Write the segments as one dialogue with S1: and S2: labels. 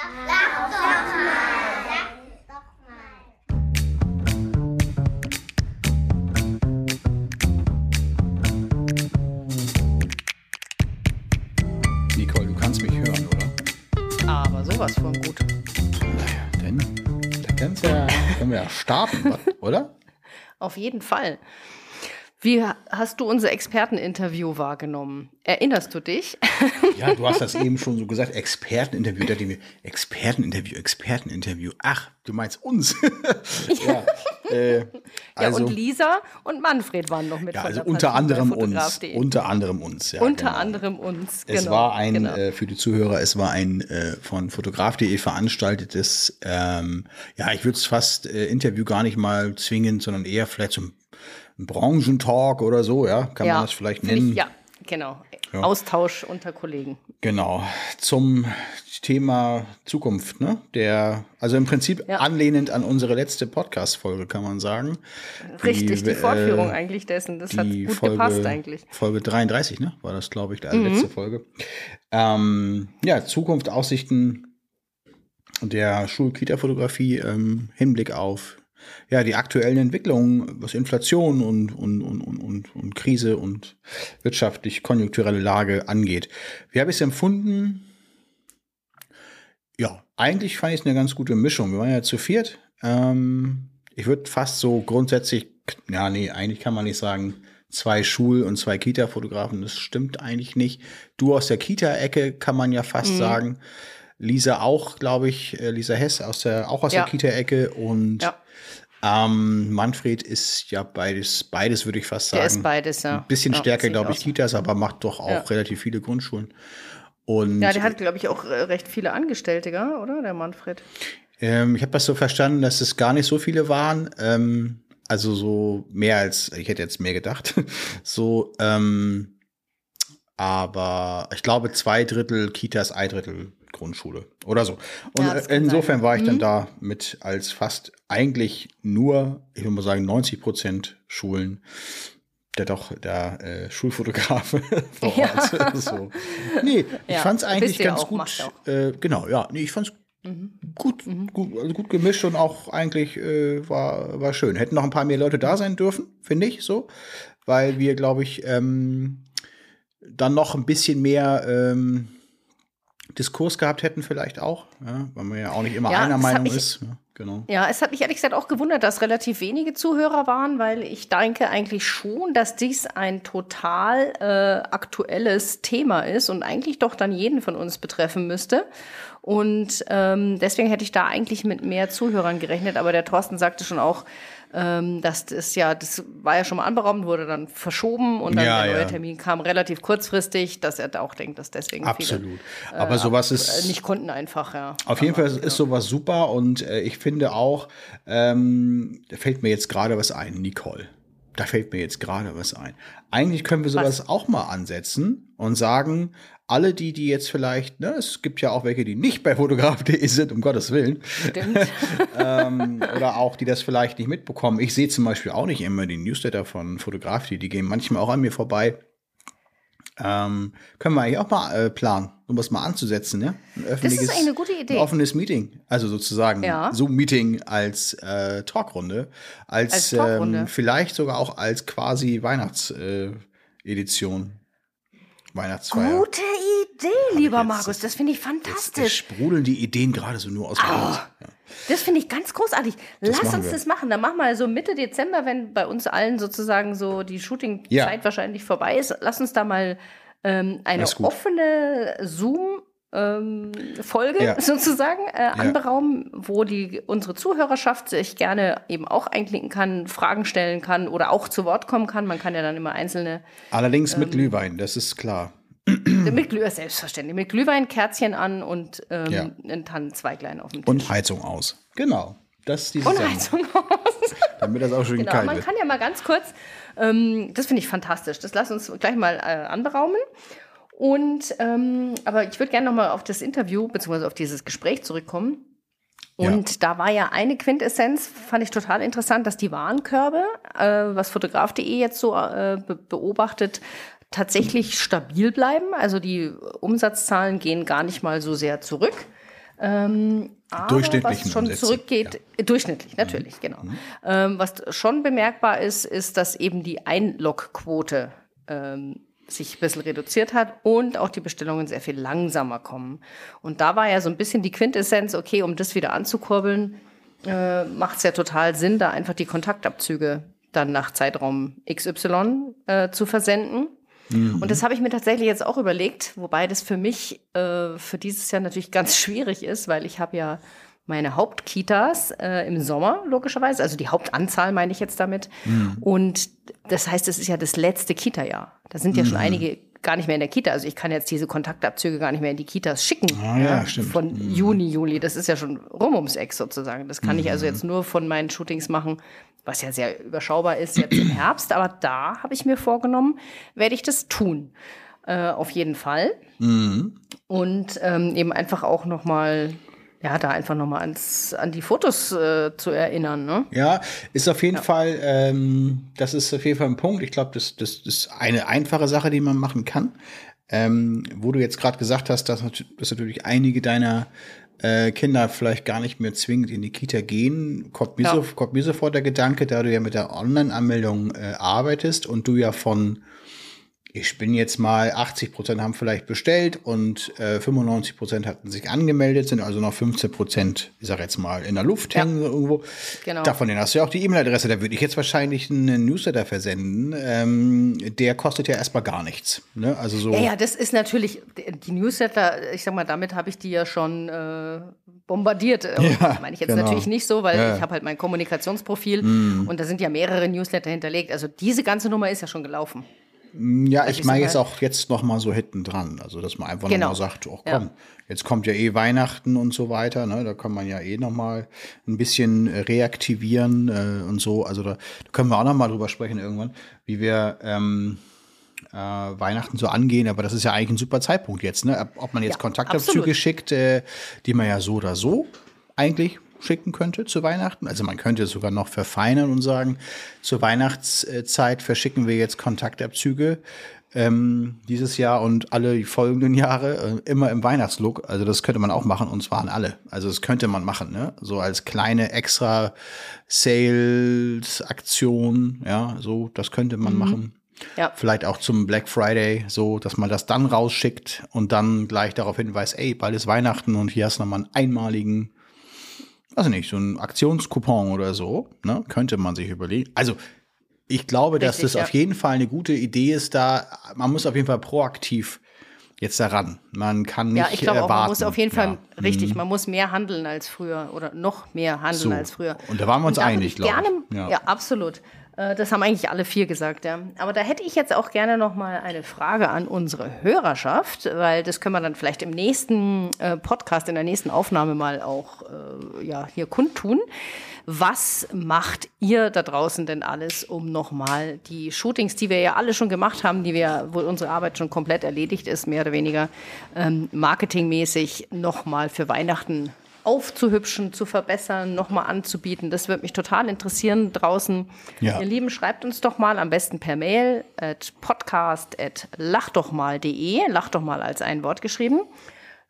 S1: Sag doch mal. Doch mal.
S2: Nicole, du kannst mich hören, oder?
S3: Aber sowas von gut.
S2: Naja, denn da kann's ja, können wir ja starten, oder?
S3: Auf jeden Fall. Wie hast du unser Experteninterview wahrgenommen? Erinnerst du dich?
S2: Ja, du hast das eben schon so gesagt, Experteninterview, da dachte ich mir, Experteninterview, Experteninterview. Ach, du meinst uns. ja, äh, also,
S3: ja, und Lisa und Manfred waren noch mit
S2: ja, also unter anderem uns.
S3: Fotograf.de.
S2: Unter anderem uns, ja.
S3: Unter
S2: genau.
S3: anderem uns.
S2: Es
S3: genau,
S2: war ein,
S3: genau.
S2: äh, für die Zuhörer, es war ein äh, von fotograf.de veranstaltetes, ähm, ja, ich würde es fast äh, Interview gar nicht mal zwingend, sondern eher vielleicht so ein Branchentalk oder so, ja, kann man das vielleicht nennen.
S3: Ich, ja, genau.
S2: Ja.
S3: Austausch unter Kollegen.
S2: Genau, zum Thema Zukunft, ne? Der, also im Prinzip
S3: Ja.
S2: anlehnend an unsere letzte Podcast-Folge, kann man sagen.
S3: Richtig, die
S2: äh,
S3: Fortführung eigentlich dessen. Das hat
S2: die
S3: gut
S2: Folge,
S3: gepasst eigentlich.
S2: Folge 33, ne? War das, glaube ich, die
S3: Mhm.
S2: letzte Folge. Ähm, ja, Zukunft, Aussichten der Schul-Kita-Fotografie im Hinblick auf ja, die aktuellen Entwicklungen, was Inflation und, und, und, und, und, Krise und wirtschaftlich-konjunkturelle Lage angeht. Wie habe ich es empfunden? Ja, eigentlich fand ich es eine ganz gute Mischung. Wir waren ja zu viert. Ähm, ich würde fast so grundsätzlich, ja, nee, eigentlich kann man nicht sagen, zwei Schul- und zwei Kita-Fotografen. Das stimmt eigentlich nicht. Du aus der Kita-Ecke kann man ja
S3: Mhm.
S2: fast sagen. Lisa auch, glaube ich, äh, Lisa Hess aus der, auch aus
S3: Ja.
S2: der Kita-Ecke und
S3: Ja.
S2: Ähm, Manfred ist ja beides, beides würde ich fast sagen.
S3: Der ist beides, ja.
S2: Ein bisschen
S3: Ja,
S2: stärker, glaube ich,
S3: so.
S2: Kitas, aber macht doch auch
S3: Ja.
S2: relativ viele Grundschulen. Und
S3: Ja, der hat, glaube ich, auch äh, recht viele Angestellte, oder? Der Manfred.
S2: ähm, ich habe das so verstanden, dass es gar nicht so viele waren. Ähm, also so mehr als, ich hätte jetzt mehr gedacht. so, ähm, aber ich glaube zwei Drittel Kitas, ein Drittel Grundschule oder so. Und
S3: Ja,
S2: insofern
S3: sein. Mhm.
S2: war ich dann da mit als fast eigentlich nur, ich würde mal sagen, 90 Prozent Schulen. Der doch der äh, Schulfotografe vor
S3: Ja.
S2: Ort. so. Nee, ich
S3: Ja,
S2: fand's eigentlich ganz
S3: auch,
S2: gut. Äh, genau, ja, nee, ich fand's
S3: Mhm.
S2: gut, gut, also gut gemischt und auch eigentlich äh, war, war schön. Hätten noch ein paar mehr Leute da sein dürfen, finde ich so, weil wir, glaube ich, ähm, dann noch ein bisschen mehr ähm, Diskurs gehabt hätten, vielleicht auch, ja, weil man ja auch nicht immer
S3: Ja,
S2: einer Meinung
S3: ich-
S2: ist. Ja, genau.
S3: Ja, es hat mich ehrlich gesagt auch gewundert, dass relativ wenige Zuhörer waren, weil ich denke eigentlich schon, dass dies ein total äh, aktuelles Thema ist und eigentlich doch dann jeden von uns betreffen müsste. Und ähm, deswegen hätte ich da eigentlich mit mehr Zuhörern gerechnet. Aber der Thorsten sagte schon auch, ähm, das ja, das war ja schon mal anberaumt, wurde dann verschoben und dann
S2: Ja,
S3: der neue
S2: ja.
S3: Termin kam relativ kurzfristig, dass er da auch denkt, dass deswegen
S2: Absolut.
S3: viele
S2: Aber sowas
S3: äh,
S2: ist
S3: nicht konnten einfach, ja.
S2: Auf jeden Fall ist sowas super und äh, ich finde auch, ähm, da fällt mir jetzt gerade was ein, Nicole. Da fällt mir jetzt gerade was ein. Eigentlich können wir sowas auch mal ansetzen und sagen, alle die, die jetzt vielleicht, ne, es gibt ja auch welche, die nicht bei fotograf.de sind, um Gottes Willen,
S3: Stimmt.
S2: ähm, oder auch die das vielleicht nicht mitbekommen. Ich sehe zum Beispiel auch nicht immer die Newsletter von Fotograf.de, die gehen manchmal auch an mir vorbei. Ähm, können wir eigentlich auch mal äh, planen, um was mal anzusetzen, ne? Öffentliches,
S3: eigentlich eine gute Idee.
S2: Ein offenes Meeting, also sozusagen
S3: Ja.
S2: Zoom-Meeting als äh, Talkrunde, als,
S3: Als Talkrunde.
S2: Ähm, vielleicht sogar auch als quasi Weihnachtsedition. Äh, Edition. Weihnachtsfeier.
S3: Gute Idee, lieber
S2: jetzt-
S3: Markus. Das finde ich fantastisch.
S2: sprudeln die Ideen gerade so nur aus dem Mund. Ja.
S3: Das finde ich ganz großartig. Lass
S2: machen
S3: uns
S2: wir.
S3: das machen. Dann machen wir so Mitte Dezember, wenn bei uns allen sozusagen so die Shooting-Zeit
S2: Ja.
S3: wahrscheinlich vorbei ist. Lass uns da mal ähm, eine
S2: Das
S3: offene Zoom- ähm, Folge
S2: Ja.
S3: sozusagen äh, anberaumen, wo die unsere Zuhörerschaft sich gerne eben auch einklinken kann, Fragen stellen kann oder auch zu Wort kommen kann. Man kann ja dann immer einzelne
S2: Allerdings
S3: Ähm.
S2: mit Glühwein, das ist klar.
S3: mit Glühwein, selbstverständlich, mit Glühwein, Kerzchen an und ähm,
S2: Ja.
S3: ein Tannenzweiglein auf dem Tisch.
S2: Und Heizung aus. Genau. Das ist die
S3: Und. Heizung aus.
S2: Damit das auch schön
S3: Genau,
S2: kalt
S3: man
S2: wird.
S3: kann ja mal ganz kurz, ähm, das finde ich fantastisch, das lass uns gleich mal äh, anberaumen. Und, ähm, aber ich würde gerne noch mal auf das Interview bzw. auf dieses Gespräch zurückkommen. Und da war ja eine Quintessenz, fand ich total interessant, dass die Warenkörbe, äh, was fotograf.de jetzt so äh, be beobachtet, tatsächlich stabil bleiben. Also die Umsatzzahlen gehen gar nicht mal so sehr zurück. Ähm, aber was schon
S2: Umsätze,
S3: zurückgeht, äh, durchschnittlich, natürlich, genau. Ähm, was schon bemerkbar ist, ist, dass eben die Einlogquote ähm, sich ein bisschen reduziert hat und auch die Bestellungen sehr viel langsamer kommen. Und da war ja so ein bisschen die Quintessenz, okay, um das wieder anzukurbeln, äh, macht es ja total Sinn, da einfach die Kontaktabzüge dann nach Zeitraum XY äh, zu versenden. Und das habe ich mir tatsächlich jetzt auch überlegt, wobei das für mich äh, für dieses Jahr natürlich ganz schwierig ist, weil ich habe ja meine Hauptkitas äh, im Sommer, logischerweise, also die Hauptanzahl meine ich jetzt damit. Und das heißt, es ist ja das letzte Kita-Jahr. Da sind ja schon einige gar nicht mehr in der Kita. Also ich kann jetzt diese Kontaktabzüge gar nicht mehr in die Kitas schicken.
S2: Ah, ja, stimmt.
S3: Von Juni, Juli. Das ist ja schon rum ums Eck sozusagen. Das kann ich also jetzt nur von meinen Shootings machen, was ja sehr überschaubar ist jetzt im Herbst. Aber da habe ich mir vorgenommen, werde ich das tun. Äh, auf jeden Fall. Und ähm, eben einfach auch noch mal ja, da einfach noch mal ans, an die Fotos äh, zu erinnern. Ne?
S2: Ja, ist auf jeden Fall, ähm, das ist auf jeden Fall ein Punkt. Ich glaube, das, das, das ist eine einfache Sache, die man machen kann. Ähm, wo du jetzt gerade gesagt hast, dass, dass natürlich einige deiner äh, Kinder vielleicht gar nicht mehr zwingend in die Kita gehen, kommt mir,
S3: Ja.
S2: so, kommt mir sofort der Gedanke, da du ja mit der Online-Anmeldung äh, arbeitest und du ja von ich bin jetzt mal 80 Prozent haben vielleicht bestellt und äh, 95 Prozent hatten sich angemeldet, sind also noch 15 Prozent, ich sag jetzt mal, in der Luft
S3: Ja.
S2: hängen irgendwo.
S3: Genau.
S2: Davon hast du ja auch die E-Mail-Adresse. Da würde ich jetzt wahrscheinlich einen Newsletter versenden. Ähm, der kostet ja erstmal gar nichts. Ne? Also so.
S3: Ja, ja, das ist natürlich, die Newsletter, ich sag mal, damit habe ich die ja schon äh, bombardiert.
S2: Ja,
S3: das meine ich jetzt
S2: genau.
S3: natürlich nicht so, weil
S2: Ja.
S3: Ich habe halt mein Kommunikationsprofil und da sind ja mehrere Newsletter hinterlegt. Also diese ganze Nummer ist ja schon gelaufen.
S2: Ja, ich meine jetzt
S3: mal-
S2: auch jetzt noch mal so hinten dran. Also, dass man einfach
S3: Genau.
S2: noch mal sagt, oh
S3: Ja.
S2: komm, jetzt kommt ja eh Weihnachten und so weiter. Ne? Da kann man ja eh noch mal ein bisschen äh, reaktivieren äh, und so. Also da, da können wir auch noch mal drüber sprechen irgendwann, wie wir ähm, äh, Weihnachten so angehen. Aber das ist ja eigentlich ein super Zeitpunkt jetzt. Ne? Ob- man jetzt
S3: Ja,
S2: Kontaktabzüge
S3: absolut.
S2: schickt, äh, die man ja so oder so eigentlich schicken könnte zu Weihnachten. Also man könnte es sogar noch verfeinern und sagen, zur Weihnachtszeit verschicken wir jetzt Kontaktabzüge ähm, dieses Jahr und alle folgenden Jahre äh, immer im Weihnachtslook. Also das könnte man auch machen und zwar an alle. Also das könnte man machen, ne? So als kleine extra Sales-Aktion, ja, so, das könnte man machen.
S3: Ja.
S2: Vielleicht auch zum Black Friday, so, dass man das dann rausschickt und dann gleich darauf hinweist, ey, bald ist Weihnachten und hier hast du nochmal einen einmaligen, weiß ich nicht, so einen Aktionscoupon oder so, ne? Könnte man sich überlegen. Also, ich glaube, dass
S3: Richtig,
S2: das
S3: ja.
S2: auf jeden Fall eine gute Idee ist, da, man muss auf jeden Fall proaktiv jetzt daran. Man kann nicht
S3: Ja, ich glaube auch,
S2: erwarten.
S3: man muss auf jeden Fall,
S2: Ja. Mhm.
S3: richtig, man muss mehr handeln als früher oder noch mehr handeln
S2: So.
S3: als früher.
S2: Und da waren wir uns einig,
S3: ich
S2: glaub ich.
S3: gerne,
S2: Ja.
S3: ja. absolut. Äh, Das haben eigentlich alle vier gesagt, ja. Aber da hätte ich jetzt auch gerne noch mal eine Frage an unsere Hörerschaft, weil das können wir dann vielleicht im nächsten äh, Podcast, in der nächsten Aufnahme mal auch äh, ja, hier kundtun. Was macht ihr da draußen denn alles, um nochmal die Shootings, die wir ja alle schon gemacht haben, die wir, wo unsere Arbeit schon komplett erledigt ist, mehr oder weniger ähm, marketingmäßig nochmal für Weihnachten aufzuhübschen, zu verbessern, nochmal anzubieten. Das würde mich total interessieren draußen.
S2: Ja.
S3: Ihr Lieben, schreibt uns doch mal am besten per Mail at podcast at lachdochmal.de, lach doch mal als ein Wort geschrieben.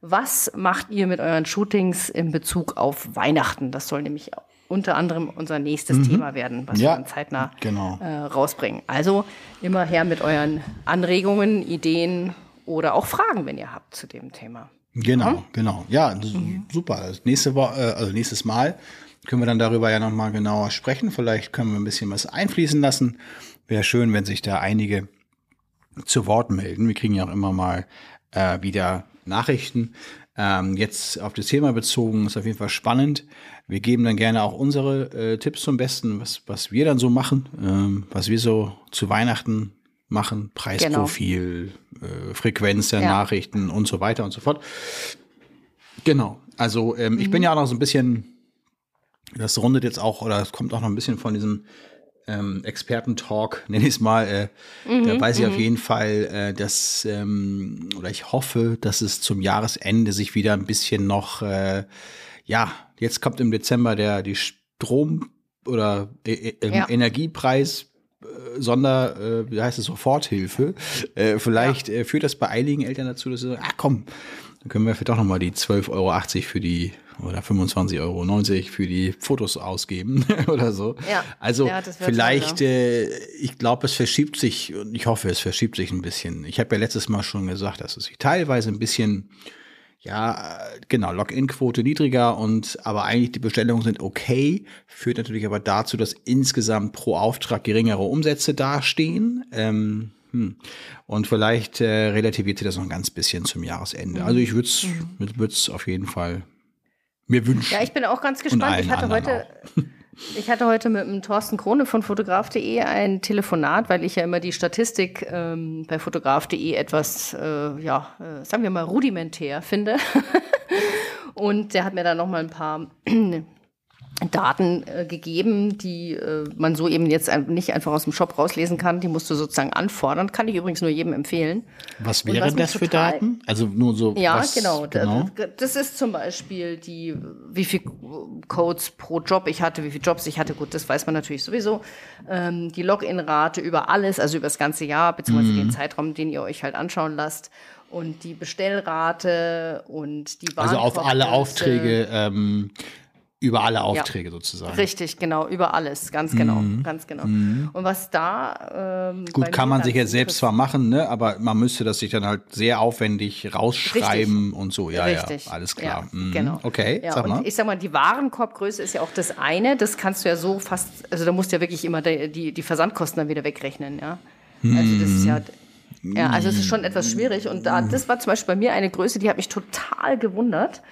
S3: Was macht ihr mit euren Shootings in Bezug auf Weihnachten? Das soll nämlich unter anderem unser nächstes Thema werden, was
S2: Mhm. Ja,
S3: wir dann zeitnah
S2: genau.
S3: äh, rausbringen. Also immer her mit euren Anregungen, Ideen oder auch Fragen, wenn ihr habt zu dem Thema.
S2: Genau, genau. Ja, s-
S3: Mhm.
S2: super. Das nächste Wo äh, also nächstes Mal können wir dann darüber ja noch mal genauer sprechen. Vielleicht können wir ein bisschen was einfließen lassen. Wäre schön, wenn sich da einige zu Wort melden. Wir kriegen ja auch immer mal äh, wieder Nachrichten. Ähm, jetzt auf das Thema bezogen ist auf jeden Fall spannend. Wir geben dann gerne auch unsere äh, Tipps zum Besten, was, was wir dann so machen, ähm, was wir so zu Weihnachten machen, Preisprofil, äh, Frequenz der
S3: Ja.
S2: Nachrichten und so weiter und so fort. Genau. Also ähm, ich bin ja auch noch so ein bisschen, das rundet jetzt auch, oder es kommt auch noch ein bisschen von diesem ähm, Experten-Talk, nenne ich es mal. Äh, da weiß ich auf jeden Fall, äh, dass, ähm, oder ich hoffe, dass es zum Jahresende sich wieder ein bisschen noch, äh, ja, jetzt kommt im Dezember der die Strom- oder äh, äh,
S3: Ja.
S2: Energiepreis. Äh, Sonder, äh, wie heißt es, Soforthilfe. Äh, vielleicht äh, führt das bei einigen Eltern dazu, dass sie sagen, ah komm, Dann können wir vielleicht doch nochmal die 12,80 Euro für die oder 25,90 Euro für die Fotos ausgeben oder so.
S3: Ja.
S2: Also
S3: Ja,
S2: vielleicht, äh, ich glaube, es verschiebt sich und ich hoffe, es verschiebt sich ein bisschen. Ich habe ja letztes Mal schon gesagt, dass es sich teilweise ein bisschen, ja, genau, Login-Quote niedriger und aber eigentlich die Bestellungen sind okay, führt natürlich aber dazu, dass insgesamt pro Auftrag geringere Umsätze dastehen. Ähm, hm. Und vielleicht äh, relativiert sich das noch ein ganz bisschen zum Jahresende. Also ich würde es würd's auf jeden Fall mir wünschen.
S3: Ja, ich bin auch ganz gespannt. Ich hatte heute, ich hatte heute mit dem Thorsten Krone von fotograf.de ein Telefonat, weil ich ja immer die Statistik ähm, bei fotograf.de etwas, äh, ja, äh, sagen wir mal rudimentär finde. Und der hat mir da noch mal ein paar Daten äh, gegeben, die äh, man so eben jetzt nicht einfach aus dem Shop rauslesen kann. Die musst du sozusagen anfordern. Kann ich übrigens nur jedem empfehlen.
S2: Was wären
S3: was
S2: das für Daten? Also nur so.
S3: Ja,
S2: was,
S3: genau.
S2: Genau.
S3: Das ist zum Beispiel die, wie viel Codes pro Job ich hatte, wie viele Jobs ich hatte. Gut, das weiß man natürlich sowieso. Ähm, die Login-Rate über alles, also über das ganze Jahr, beziehungsweise
S2: Mhm.
S3: den Zeitraum, den ihr euch halt anschauen lasst. Und die Bestellrate und die
S2: Also auf alle. Aufträge, ähm, über alle Aufträge sozusagen.
S3: Richtig, genau, über alles, ganz genau, ganz genau. Und was da ähm,
S2: Mhm. Gut, kann man sich jetzt selbst zwar machen, ne, aber man müsste das sich dann halt sehr aufwendig rausschreiben und so. Ja,
S3: Richtig.
S2: ja, alles klar.
S3: Ja,
S2: Mhm.
S3: genau.
S2: Okay,
S3: Ja,
S2: sag
S3: und
S2: mal.
S3: ich sag mal, die Warenkorbgröße ist ja auch das eine. Das kannst du ja so fast, also da musst du ja wirklich immer die, die, die Versandkosten dann wieder wegrechnen, ja. Also das ist ja, ja, also es ist schon etwas schwierig. Und da, das war zum Beispiel bei mir eine Größe, die hat mich total gewundert.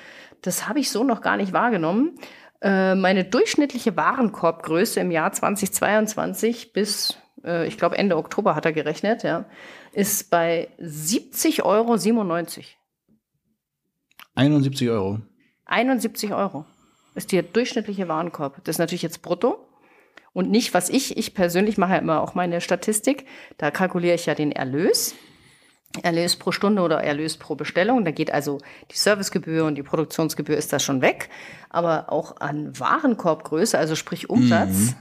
S3: Das habe ich so noch gar nicht wahrgenommen. Äh, meine durchschnittliche Warenkorbgröße im Jahr 2022 bis, äh, ich glaube, Ende Oktober hat er gerechnet, ja, ist bei 70,97 Euro.
S2: 71 Euro.
S3: 71 Euro ist der durchschnittliche Warenkorb. Das ist natürlich jetzt brutto und nicht, was ich, ich persönlich mache ja immer auch meine Statistik. Da kalkuliere ich ja den Erlös. Erlös pro Stunde oder Erlös pro Bestellung. Da geht also die Servicegebühr und die Produktionsgebühr ist da schon weg. Aber auch an Warenkorbgröße, also sprich Umsatz,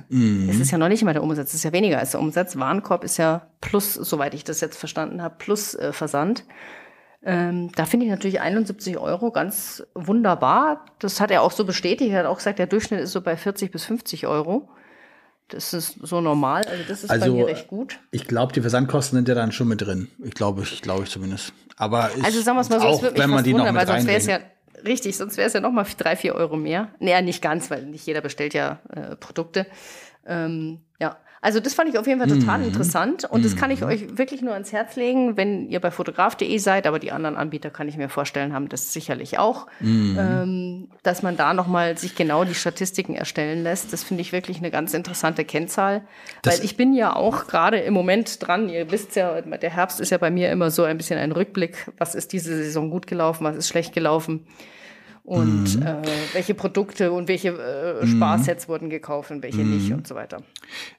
S3: es ist ja noch nicht mal der Umsatz, es ist ja weniger als der Umsatz. Warenkorb ist ja plus, soweit ich das jetzt verstanden habe, plus äh, Versand. Ähm, da finde ich natürlich 71 Euro ganz wunderbar. Das hat er auch so bestätigt. Er hat auch gesagt, der Durchschnitt ist so bei 40 bis 50 Euro. Das ist so normal. Also das ist bei
S2: Also,
S3: mir recht gut.
S2: Ich glaube, die Versandkosten sind ja dann schon mit drin. Ich glaube, ich glaube ich zumindest. Aber ist
S3: Also sagen wir es mal so, es
S2: auch,
S3: würde mich
S2: wenn man
S3: fast wundern, weil sonst wäre es ja richtig, sonst wäre es ja noch mal drei, vier Euro mehr. Naja, nicht ganz, weil nicht jeder bestellt ja äh, Produkte. Ähm, ja, also das fand ich auf jeden Fall
S2: Mhm.
S3: total interessant und das kann ich euch wirklich nur ans Herz legen, wenn ihr bei fotograf.de seid, aber die anderen Anbieter kann ich mir vorstellen, haben das sicherlich auch,
S2: Mhm.
S3: ähm, dass man da nochmal sich genau die Statistiken erstellen lässt. Das finde ich wirklich eine ganz interessante Kennzahl,
S2: Das-
S3: weil ich bin ja auch gerade im Moment dran, ihr wisst ja, der Herbst ist ja bei mir immer so ein bisschen ein Rückblick, was ist diese Saison gut gelaufen, was ist schlecht gelaufen und
S2: Mhm.
S3: äh, welche Produkte und welche äh, Sparsets wurden gekauft und welche nicht und so weiter.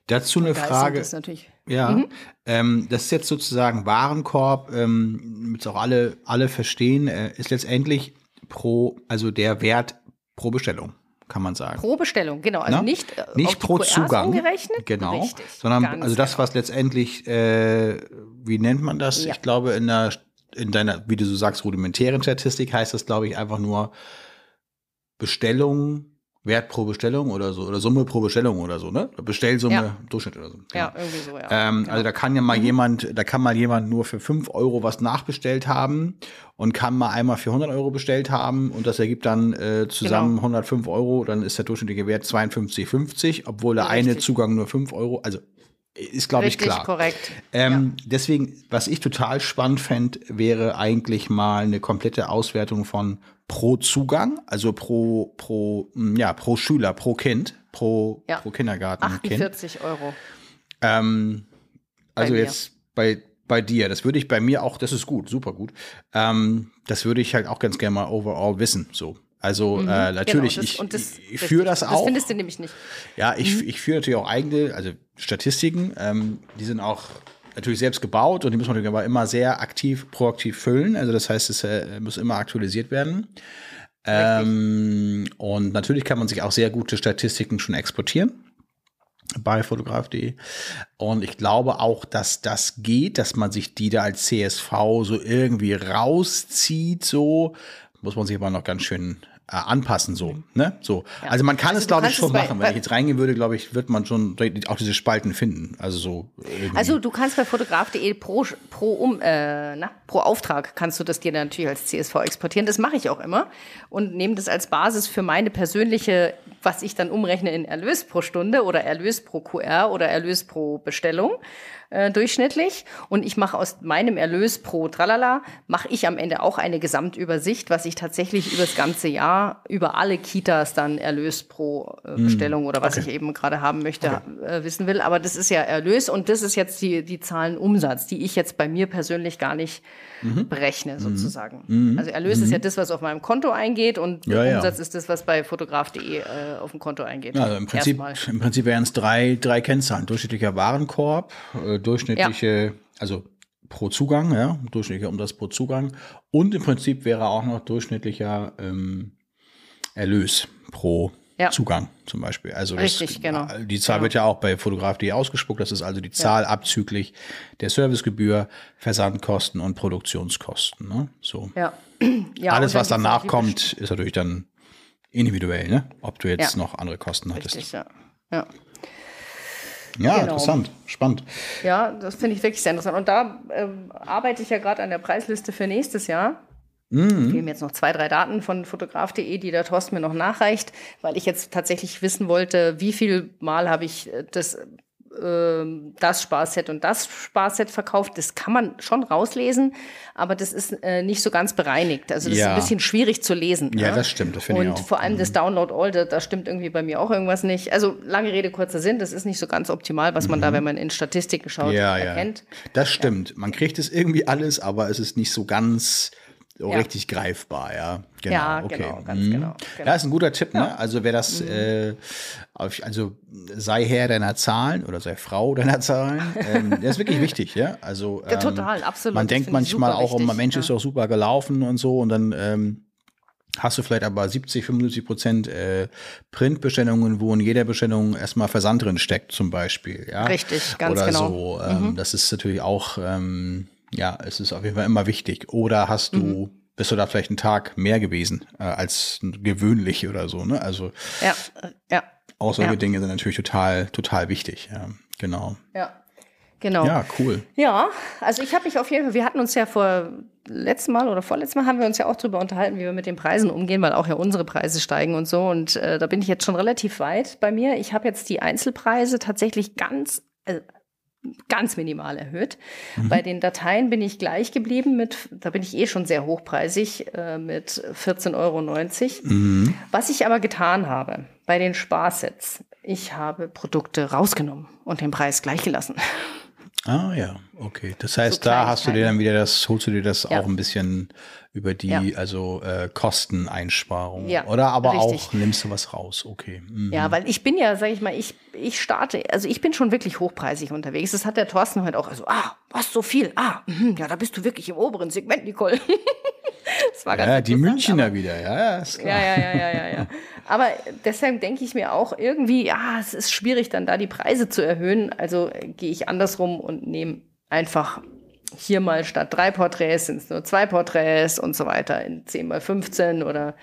S2: Dazu eine Mhm. Frage.
S3: das natürlich.
S2: Ja,
S3: Mhm.
S2: ähm, das ist jetzt sozusagen Warenkorb, ähm, damit es auch alle, alle verstehen, äh, ist letztendlich pro, also der Wert pro Bestellung, kann man sagen.
S3: Pro Bestellung, genau. Also
S2: Ne?
S3: nicht, äh,
S2: Nicht pro
S3: QRs
S2: Zugang,
S3: umgerechnet.
S2: genau,
S3: Richtig,
S2: sondern also das,
S3: genau.
S2: was letztendlich, äh, wie nennt man das?
S3: Ja.
S2: Ich glaube in der in deiner, wie du so sagst, rudimentären Statistik heißt das, glaube ich, einfach nur Bestellung, Wert pro Bestellung oder so oder Summe pro Bestellung oder so, ne? Bestellsumme,
S3: Ja.
S2: Durchschnitt oder so.
S3: Ja,
S2: Genau.
S3: irgendwie so, ja.
S2: Ähm,
S3: genau.
S2: Also da kann ja mal jemand, da kann mal jemand nur für 5 Euro was nachbestellt haben und kann mal einmal für 100 Euro bestellt haben und das ergibt dann äh, zusammen
S3: Genau.
S2: 105 Euro, dann ist der durchschnittliche Wert 52,50, obwohl der eine
S3: Richtig.
S2: Zugang nur 5 Euro, also ist glaube ich klar.
S3: korrekt.
S2: Ähm, Deswegen, was ich total spannend fände, wäre eigentlich mal eine komplette Auswertung von pro Zugang, also pro, pro, mh, ja, pro Schüler, pro Kind, pro,
S3: Ja.
S2: pro Kindergartenkind.
S3: 48 Euro.
S2: Ähm, also
S3: mir.
S2: jetzt bei, bei dir, das würde ich bei mir auch, das ist gut, super gut. Ähm, das würde ich halt auch ganz gerne mal overall wissen. So. Also äh, natürlich,
S3: Genau, das-
S2: ich,
S3: und das-
S2: ich, führe das
S3: Das
S2: auch.
S3: findest du nämlich nicht.
S2: Ja, ich, ich führe natürlich auch eigene, also Statistiken, ähm, die sind auch natürlich selbst gebaut und die muss man natürlich aber immer sehr aktiv, proaktiv füllen. Also das heißt, es äh, muss immer aktualisiert werden. Ähm, und natürlich kann man sich auch sehr gute Statistiken schon exportieren. bei fotograf.de. Und ich glaube auch, dass das geht, dass man sich die da als CSV so irgendwie rauszieht, so. Muss man sich aber noch ganz schön äh, anpassen, so. Ne? so.
S3: Ja.
S2: Also man kann
S3: Also
S2: es, glaube ich, schon machen.
S3: bei-
S2: Wenn ich jetzt reingehen würde, glaube ich, wird man schon auch diese Spalten finden. Also so. Irgendwie.
S3: Also du kannst bei fotograf.de pro, pro, um, äh, na, pro Auftrag kannst du das dir natürlich als CSV exportieren. Das mache ich auch immer und nehme das als Basis für meine persönliche, was ich dann umrechne in Erlös pro Stunde oder Erlös pro QR oder Erlös pro Bestellung äh, durchschnittlich. Und ich mache aus meinem Erlös pro Tralala, mache ich am Ende auch eine Gesamtübersicht, was ich tatsächlich über das ganze Jahr, über alle Kitas dann Erlös pro äh, Bestellung oder was ich eben gerade haben möchte, äh, wissen will. Aber das ist ja Erlös und das ist jetzt die, die Zahlen Umsatz, die ich jetzt bei mir persönlich gar nicht
S2: Mhm.
S3: berechne, sozusagen. Also Erlös ist ja das, was auf meinem Konto eingeht und
S2: Ja, ja.
S3: Umsatz ist das, was bei fotograf.de äh, auf dem Konto eingeht.
S2: Also im Prinzip,
S3: Erstmal.
S2: im Prinzip wären es drei, drei Kennzahlen. Durchschnittlicher Warenkorb, äh, durchschnittliche, also pro Zugang, ja, durchschnittlicher Umsatz pro Zugang. Und im Prinzip wäre auch noch durchschnittlicher ähm, Erlös pro
S3: Ja.
S2: Zugang zum Beispiel. Also das,
S3: Richtig, genau.
S2: Die Zahl
S3: Genau.
S2: wird ja auch bei Fotograf.de ausgespuckt. Das ist also die Zahl abzüglich der Servicegebühr, Versandkosten und Produktionskosten. Ne? So.
S3: Ja. ja
S2: Alles, was danach kommt, ist natürlich dann individuell, ne? Ob du jetzt
S3: Ja.
S2: noch andere Kosten hattest.
S3: Richtig, ja. Ja.
S2: Ja,
S3: Genau.
S2: interessant, spannend.
S3: Ja, das finde ich wirklich sehr interessant. Und da ähm, arbeite ich ja gerade an der Preisliste für nächstes Jahr.
S2: Mhm.
S3: Fehlen mir jetzt noch zwei, drei Daten von fotograf.de, die der Thorsten mir noch nachreicht, weil ich jetzt tatsächlich wissen wollte, wie viel Mal habe ich äh, das, ähm, das Sparset und das Sparset verkauft. Das kann man schon rauslesen, aber das ist äh, nicht so ganz bereinigt. Also das ist
S2: Ja.
S3: ein bisschen schwierig zu lesen.
S2: Ja,
S3: ne?
S2: das stimmt, das finde ich
S3: Und
S2: auch. Mhm.
S3: vor allem das Download All, da, da stimmt irgendwie bei mir auch irgendwas nicht. Also lange Rede, kurzer Sinn, das ist nicht so ganz optimal, was man da, wenn man in Statistiken schaut,
S2: Mhm. Ja, ja.
S3: erkennt.
S2: Das stimmt. Man kriegt es irgendwie alles, aber es ist nicht so ganz
S3: Ja.
S2: richtig greifbar, ja. Genau,
S3: Ja,
S2: okay.
S3: genau, ganz
S2: Mhm.
S3: genau, genau.
S2: Ja, ist ein guter Tipp, ne? Also wer das, äh, auf, also sei Herr deiner Zahlen oder sei Frau deiner Zahlen, ähm, das ist wirklich wichtig, ja. Also
S3: Ja,
S2: ähm,
S3: total, absolut.
S2: Man
S3: Das
S2: denkt manchmal auch, oh,
S3: wichtig,
S2: Mensch ist
S3: ja.
S2: doch super gelaufen und so und dann ähm, hast du vielleicht aber 70, 75 Prozent äh, Printbestellungen, wo in jeder Bestellung erstmal Versand drin steckt, zum Beispiel. Ja?
S3: Richtig, ganz
S2: Oder
S3: genau.
S2: so. Ähm, Das ist natürlich auch, ähm, ja, es ist auf jeden Fall immer wichtig. Oder hast du,
S3: Mhm.
S2: bist du da vielleicht einen Tag mehr gewesen äh, als gewöhnlich oder so, ne? Also
S3: Ja, äh, ja,
S2: auch solche
S3: Ja.
S2: Dinge sind natürlich total, total wichtig. Ja, genau.
S3: ja. Genau.
S2: Ja, cool.
S3: Ja, also ich habe mich auf jeden Fall, wir hatten uns ja vor letztem Mal oder vorletztem Mal haben wir uns ja auch drüber unterhalten, wie wir mit den Preisen umgehen, weil auch ja unsere Preise steigen und so. Und äh, da bin ich jetzt schon relativ weit bei mir. Ich habe jetzt die Einzelpreise tatsächlich ganz, äh, ganz minimal erhöht. Bei den Dateien bin ich gleich geblieben mit, da bin ich eh schon sehr hochpreisig, äh, mit 14,90 Euro. Was ich aber getan habe bei den Sparsets, ich habe Produkte rausgenommen und den Preis gleich gelassen.
S2: Ah ja, okay. Das heißt,
S3: So
S2: da hast du dir dann wieder das, holst du dir das
S3: Ja.
S2: auch ein bisschen über die,
S3: Ja.
S2: also äh, Kosteneinsparung.
S3: Ja,
S2: Oder aber
S3: richtig.
S2: auch nimmst du was raus, okay. Mhm.
S3: Ja, weil ich bin ja, sag ich mal, ich, ich starte, also ich bin schon wirklich hochpreisig unterwegs. Das hat der Thorsten heute auch. Also, ah, was so viel? Ah, mhm, ja, da bist du wirklich im oberen Segment, Nicole. das war ganz
S2: Ja, die Münchner wieder, ja, ja, ist klar.
S3: Ja, ja, ja, ja, ja, ja. Aber deshalb denke ich mir auch irgendwie, ja, es ist schwierig, dann da die Preise zu erhöhen. Also äh, gehe ich andersrum und nehme einfach hier mal statt drei Porträts sind es nur zwei Porträts und so weiter in 10 mal 15 oder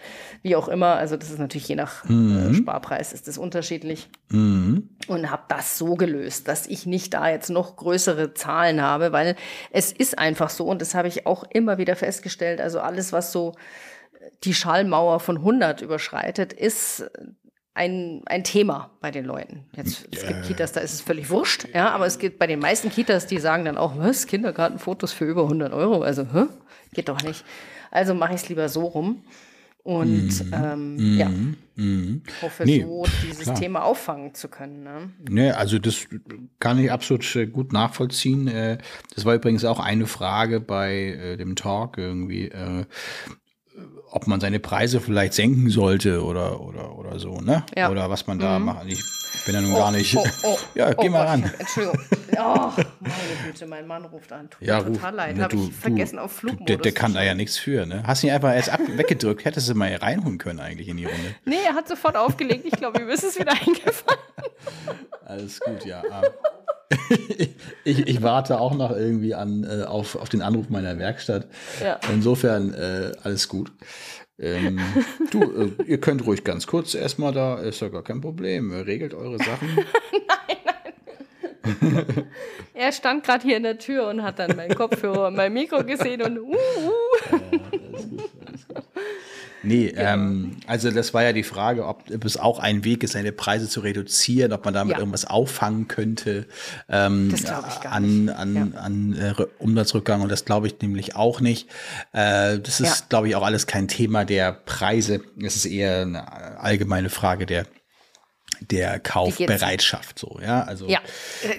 S3: wie auch immer. Also das ist natürlich je nach äh, Sparpreis ist das unterschiedlich.
S2: Mhm.
S3: Und habe das so gelöst, dass ich nicht da jetzt noch größere Zahlen habe, weil es ist einfach so und das habe ich auch immer wieder festgestellt. Also alles, was so die Schallmauer von 100 überschreitet, ist ein, ein Thema bei den Leuten. Jetzt, es gibt Kitas, da ist es völlig wurscht, ja, aber es gibt bei den meisten Kitas, die sagen dann auch, was, Kindergartenfotos für über 100 Euro, also, hä? geht doch nicht. Also mache ich es lieber so rum und ähm, ja, hoffe
S2: Nee,
S3: so dieses
S2: klar.
S3: Thema auffangen zu können. Ne?
S2: Ne, also das kann ich absolut äh, gut nachvollziehen. Äh, Das war übrigens auch eine Frage bei äh, dem Talk irgendwie, ob man seine Preise vielleicht senken sollte oder oder oder so, ne?
S3: Ja.
S2: Oder was man da macht. Ich bin ja nun gar nicht.
S3: Oh, oh,
S2: ja,
S3: oh
S2: geh mal
S3: Gott,
S2: ran.
S3: Entschuldigung. Oh, meine Güte, mein Mann ruft an. Tut
S2: Ja,
S3: mir
S2: ruf.
S3: total leid.
S2: Ne,
S3: Habe ich vergessen auf
S2: du-
S3: Flugmodus.
S2: Der, der kann da ja nichts für, ne? Hast ihn einfach erst ab, weggedrückt, hättest du mal reinholen können eigentlich in die Runde.
S3: Nee, er hat sofort aufgelegt. Ich glaube, ihm ist es wieder eingefallen.
S2: Alles gut, ja. Ah. ich, ich warte auch noch irgendwie an, äh, auf, auf den Anruf meiner Werkstatt.
S3: Ja.
S2: Insofern äh, alles gut. Ähm, du, äh, ihr könnt ruhig ganz kurz erstmal da, ist ja gar kein Problem. Regelt eure Sachen.
S3: Er stand gerade hier in der Tür und hat dann meinen Kopfhörer und mein Mikro gesehen und uh, uh.
S2: Nee, ähm, also das war ja die Frage, ob es auch ein Weg ist, seine Preise zu reduzieren, ob man damit
S3: Ja.
S2: irgendwas auffangen könnte ähm,
S3: Das ich gar
S2: an, an,
S3: Ja.
S2: an äh, Rü- Umsatzrückgang und das glaube ich nämlich auch nicht. Äh, das ist,
S3: Ja.
S2: glaube ich, auch alles kein Thema der Preise. Es ist eher eine allgemeine Frage der der Kaufbereitschaft so, ja, also
S3: Ja,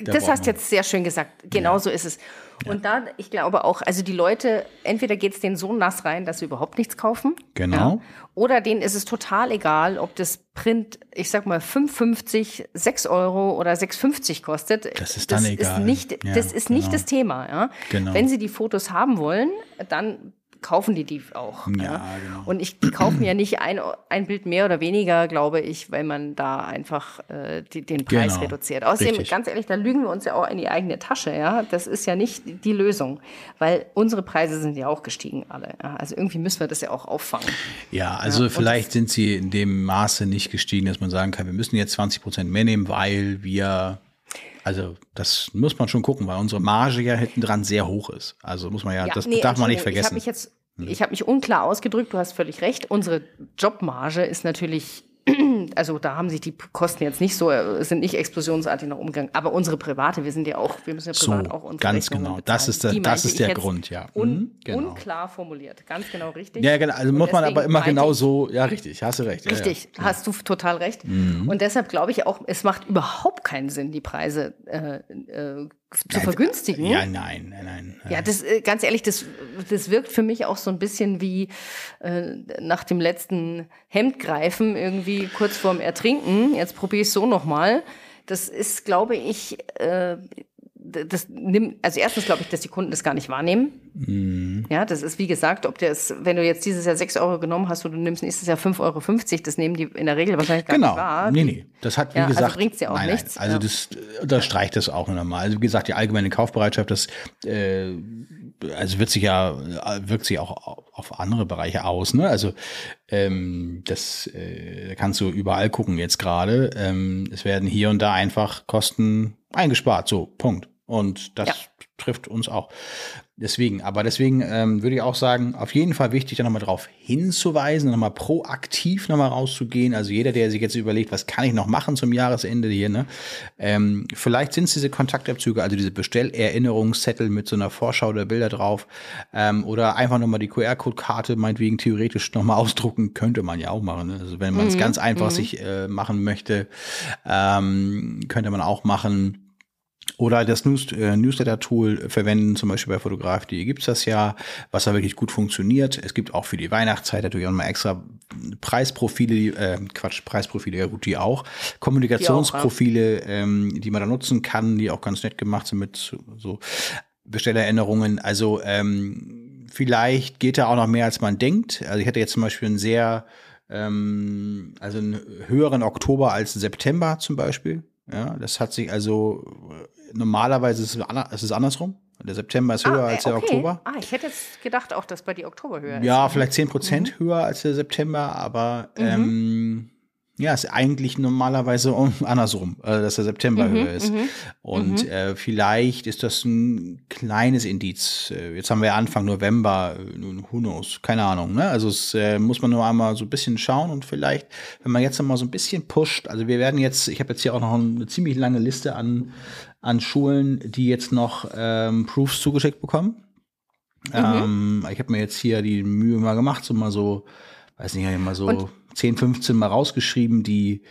S2: da
S3: das hast jetzt sehr schön gesagt. Genau so ist es. Und da, ich glaube auch, also die Leute, entweder geht es denen so nass rein, dass sie überhaupt nichts kaufen.
S2: Genau.
S3: oder denen ist es total egal, ob das Print, ich sag mal, 5,50, 6 Euro oder 6,50 kostet.
S2: Das ist dann egal.
S3: Ist nicht,
S2: Ja,
S3: das ist nicht
S2: genau.
S3: das Thema. Ja?
S2: Genau.
S3: Wenn sie die Fotos haben wollen, dann kaufen die die auch.
S2: Ja, genau.
S3: Und ich die kaufen ja nicht ein, ein Bild mehr oder weniger, glaube ich, weil man da einfach äh, die, den Preis
S2: Genau.
S3: reduziert. Außerdem,
S2: Richtig.
S3: ganz ehrlich, da lügen wir uns ja auch in die eigene Tasche. Ja, das ist ja nicht die Lösung, weil unsere Preise sind ja auch gestiegen alle. Ja? Also irgendwie müssen wir das ja auch auffangen.
S2: Ja, also
S3: und
S2: vielleicht sind sie in dem Maße nicht gestiegen, dass man sagen kann, wir müssen jetzt 20 Prozent mehr nehmen, weil wir, also das muss man schon gucken, weil unsere Marge ja hinten dran sehr hoch ist. Also muss man ja, das
S3: nee,
S2: darf man nicht
S3: Entschuldigung, Ich habe
S2: vergessen.
S3: mich jetzt, ich habe mich unklar ausgedrückt. Du hast völlig recht. Unsere Jobmarge ist natürlich, also da haben sich die Kosten jetzt nicht so, äh, sind nicht explosionsartig nach umgegangen. Aber unsere private, wir sind ja auch, wir müssen ja
S2: So,
S3: privat auch unsere
S2: ganz
S3: Rechnungen
S2: genau.
S3: bezahlen.
S2: Das ist der-
S3: Die
S2: das ist der Grund, ja.
S3: Un,
S2: Mhm, genau.
S3: Unklar formuliert, ganz genau richtig.
S2: ja, genau, also
S3: Und
S2: muss man aber immer genau so, ja, richtig, hast du recht.
S3: Richtig,
S2: Ja,
S3: hast du total recht. Und deshalb glaube ich auch, es macht überhaupt keinen Sinn, die Preise äh, äh, zu vergünstigen.
S2: Ja, nein, nein, nein.
S3: Ja, das äh, ganz ehrlich, das, das wirkt für mich auch so ein bisschen wie äh, nach dem letzten Hemdgreifen irgendwie kurz vorm Ertrinken. Jetzt probiere ich es so nochmal. Das ist, glaube ich, äh, das nimmt, also erstens glaube ich, dass die Kunden das gar nicht wahrnehmen.
S2: Mhm.
S3: Ja, das ist wie gesagt, ob das, wenn du jetzt dieses Jahr 6 Euro genommen hast und du nimmst nächstes Jahr 5,50 Euro, das nehmen die in der Regel wahrscheinlich gar
S2: Genau.
S3: nicht wahr.
S2: Nee,
S3: Die-
S2: nee. Das hat, wie
S3: Ja, also
S2: gesagt,
S3: bringt's ja auch
S2: nein,
S3: nichts.
S2: Nein. Also
S3: Ja.
S2: das unterstreicht das auch nochmal. Also wie gesagt, die allgemeine Kaufbereitschaft, das äh, also wird sich ja, wirkt sich auch auf andere Bereiche aus. Ne? Also ähm, das äh, kannst du überall gucken jetzt gerade. Ähm, es werden hier und da einfach Kosten eingespart. So, Punkt. Und das
S3: Ja.
S2: trifft uns auch. Deswegen, aber deswegen ähm, würde ich auch sagen, auf jeden Fall wichtig, da nochmal drauf hinzuweisen, nochmal proaktiv nochmal rauszugehen. Also jeder, der sich jetzt überlegt, was kann ich noch machen zum Jahresende hier, ne? Ähm, vielleicht sind es diese Kontaktabzüge, also diese Bestellerinnerungszettel mit so einer Vorschau der Bilder drauf. Ähm, oder einfach nochmal die QR-Code-Karte, meinetwegen theoretisch nochmal ausdrucken, könnte man ja auch machen. Ne? Also wenn man es ganz einfach sich äh, machen möchte, ähm, könnte man auch machen. Oder das News, äh, Newsletter-Tool verwenden, zum Beispiel bei Fotograf.de gibt's das ja, was da wirklich gut funktioniert. Es gibt auch für die Weihnachtszeit natürlich auch mal extra Preisprofile, äh, Quatsch, Preisprofile, ja gut, die auch. Kommunikationsprofile, ähm, die man da nutzen kann, die auch ganz nett gemacht sind mit so- Bestellerinnerungen. Also ähm, vielleicht geht da auch noch mehr, als man denkt. Also ich hatte jetzt zum Beispiel einen sehr, ähm, also einen höheren Oktober als September zum Beispiel. Ja, das hat sich also normalerweise ist es, ist andersrum. Der September ist höher
S3: Ah,
S2: als
S3: äh,
S2: der
S3: okay.
S2: Oktober.
S3: Ah, ich hätte jetzt gedacht auch, dass bei dir Oktober höher ist.
S2: Ja, vielleicht 10 Prozent höher als der September, aber ähm, ja, ist eigentlich normalerweise um- andersrum, äh, dass der September höher ist. Und äh, vielleicht ist das ein kleines Indiz. Äh, Jetzt haben wir ja Anfang November, äh, nun, who knows, keine Ahnung. Ne? Also es äh, muss man nur einmal so ein bisschen schauen und vielleicht, wenn man jetzt noch mal so ein bisschen pusht, also wir werden jetzt, ich habe jetzt hier auch noch eine ziemlich lange Liste an, an Schulen, die jetzt noch ähm, Proofs zugeschickt bekommen. Ähm, ich habe mir jetzt hier die Mühe mal gemacht, so mal so, weiß nicht, mal so
S3: Und-
S2: 10, 15 mal rausgeschrieben, die,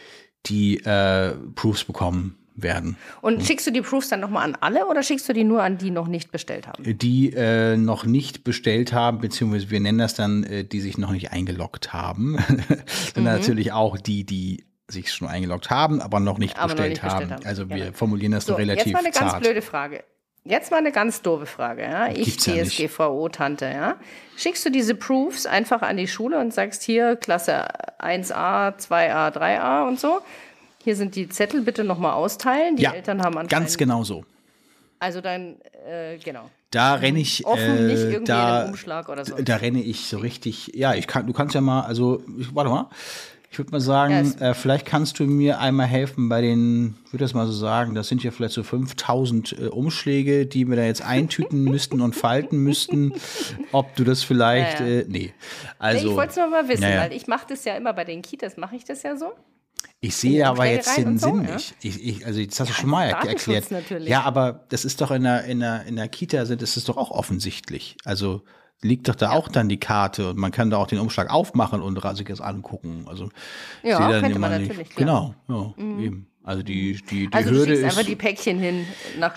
S2: die äh, Proofs bekommen werden.
S3: Und schickst du die Proofs dann nochmal an alle oder schickst du die nur an die noch nicht bestellt haben?
S2: Die äh, noch nicht bestellt haben, beziehungsweise wir nennen das dann, äh, die sich noch nicht eingeloggt haben. dann natürlich auch die, die sich schon eingeloggt haben, aber noch nicht,
S3: Aber noch
S2: bestellt,
S3: nicht bestellt
S2: haben.
S3: haben.
S2: Also wir
S3: Genau.
S2: formulieren das
S3: So,
S2: noch relativ
S3: jetzt mal eine ganz
S2: zart.
S3: blöde Frage. Jetzt mal eine ganz doofe Frage. Ja? Ich. DSGVO-Tante, ja? Schickst du diese Proofs einfach an die Schule und sagst hier Klasse 1a, 2a, 3a und so. Hier sind die Zettel, bitte nochmal austeilen. Die
S2: ja,
S3: Eltern haben anscheinend.
S2: ganz genau so.
S3: Also dann, äh, genau.
S2: Da renne ich,
S3: Offen,
S2: äh, da,
S3: Umschlag oder so.
S2: da renne ich so richtig. Ja, ich kann, du kannst ja mal, also warte mal. Ich würde mal sagen,
S3: Ja, es-
S2: äh, vielleicht kannst du mir einmal helfen bei den, ich würde das mal so sagen, das sind ja vielleicht so 5000 äh, Umschläge, die wir da jetzt eintüten müssten und falten müssten. Ob du das vielleicht,
S3: Ja, ja.
S2: Äh, nee. Also,
S3: ich wollte es nur mal wissen,
S2: Ja, ja.
S3: weil ich mache das ja immer bei den Kitas, mache ich das ja so.
S2: Ich sehe aber jetzt den
S3: so,
S2: Sinn
S3: ja?
S2: nicht. Ich, ich, also das hast du
S3: Ja,
S2: schon mal
S3: Datenschutz
S2: erklärt.
S3: natürlich.
S2: Ja, aber das ist doch in der, in der, in der Kita sind, ist doch auch offensichtlich. Also liegt doch da auch dann die Karte und man kann da auch den Umschlag aufmachen und sich das angucken. Also
S3: Ja,
S2: sehe dann immer
S3: man
S2: nicht.
S3: natürlich, klar.
S2: Genau, ja, eben. Also die, die, die
S3: Also du
S2: Hürde
S3: schickst
S2: ist.
S3: einfach die Päckchen hin, nach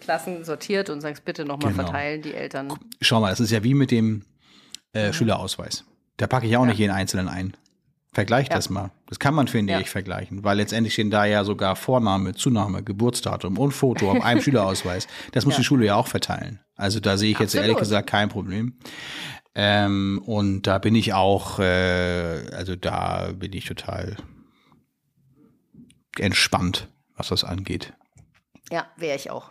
S3: Klassen sortiert und sagst bitte nochmal
S2: Genau.
S3: verteilen, die Eltern.
S2: Schau mal, das ist ja wie mit dem äh, Schülerausweis. Da packe ich auch nicht jeden einzelnen ein. Vergleich
S3: Ja.
S2: das mal. Das kann man, finde
S3: Ja.
S2: ich, vergleichen, weil letztendlich stehen da ja sogar Vorname, Zunahme, Geburtsdatum und Foto auf einem Schülerausweis. Das muss
S3: Ja.
S2: die Schule ja auch verteilen. Also da sehe ich jetzt ehrlich
S3: Absolut.
S2: gesagt kein Problem. Ähm, und da bin ich auch, äh, also da bin ich total entspannt, was das angeht.
S3: Ja, wäre ich auch.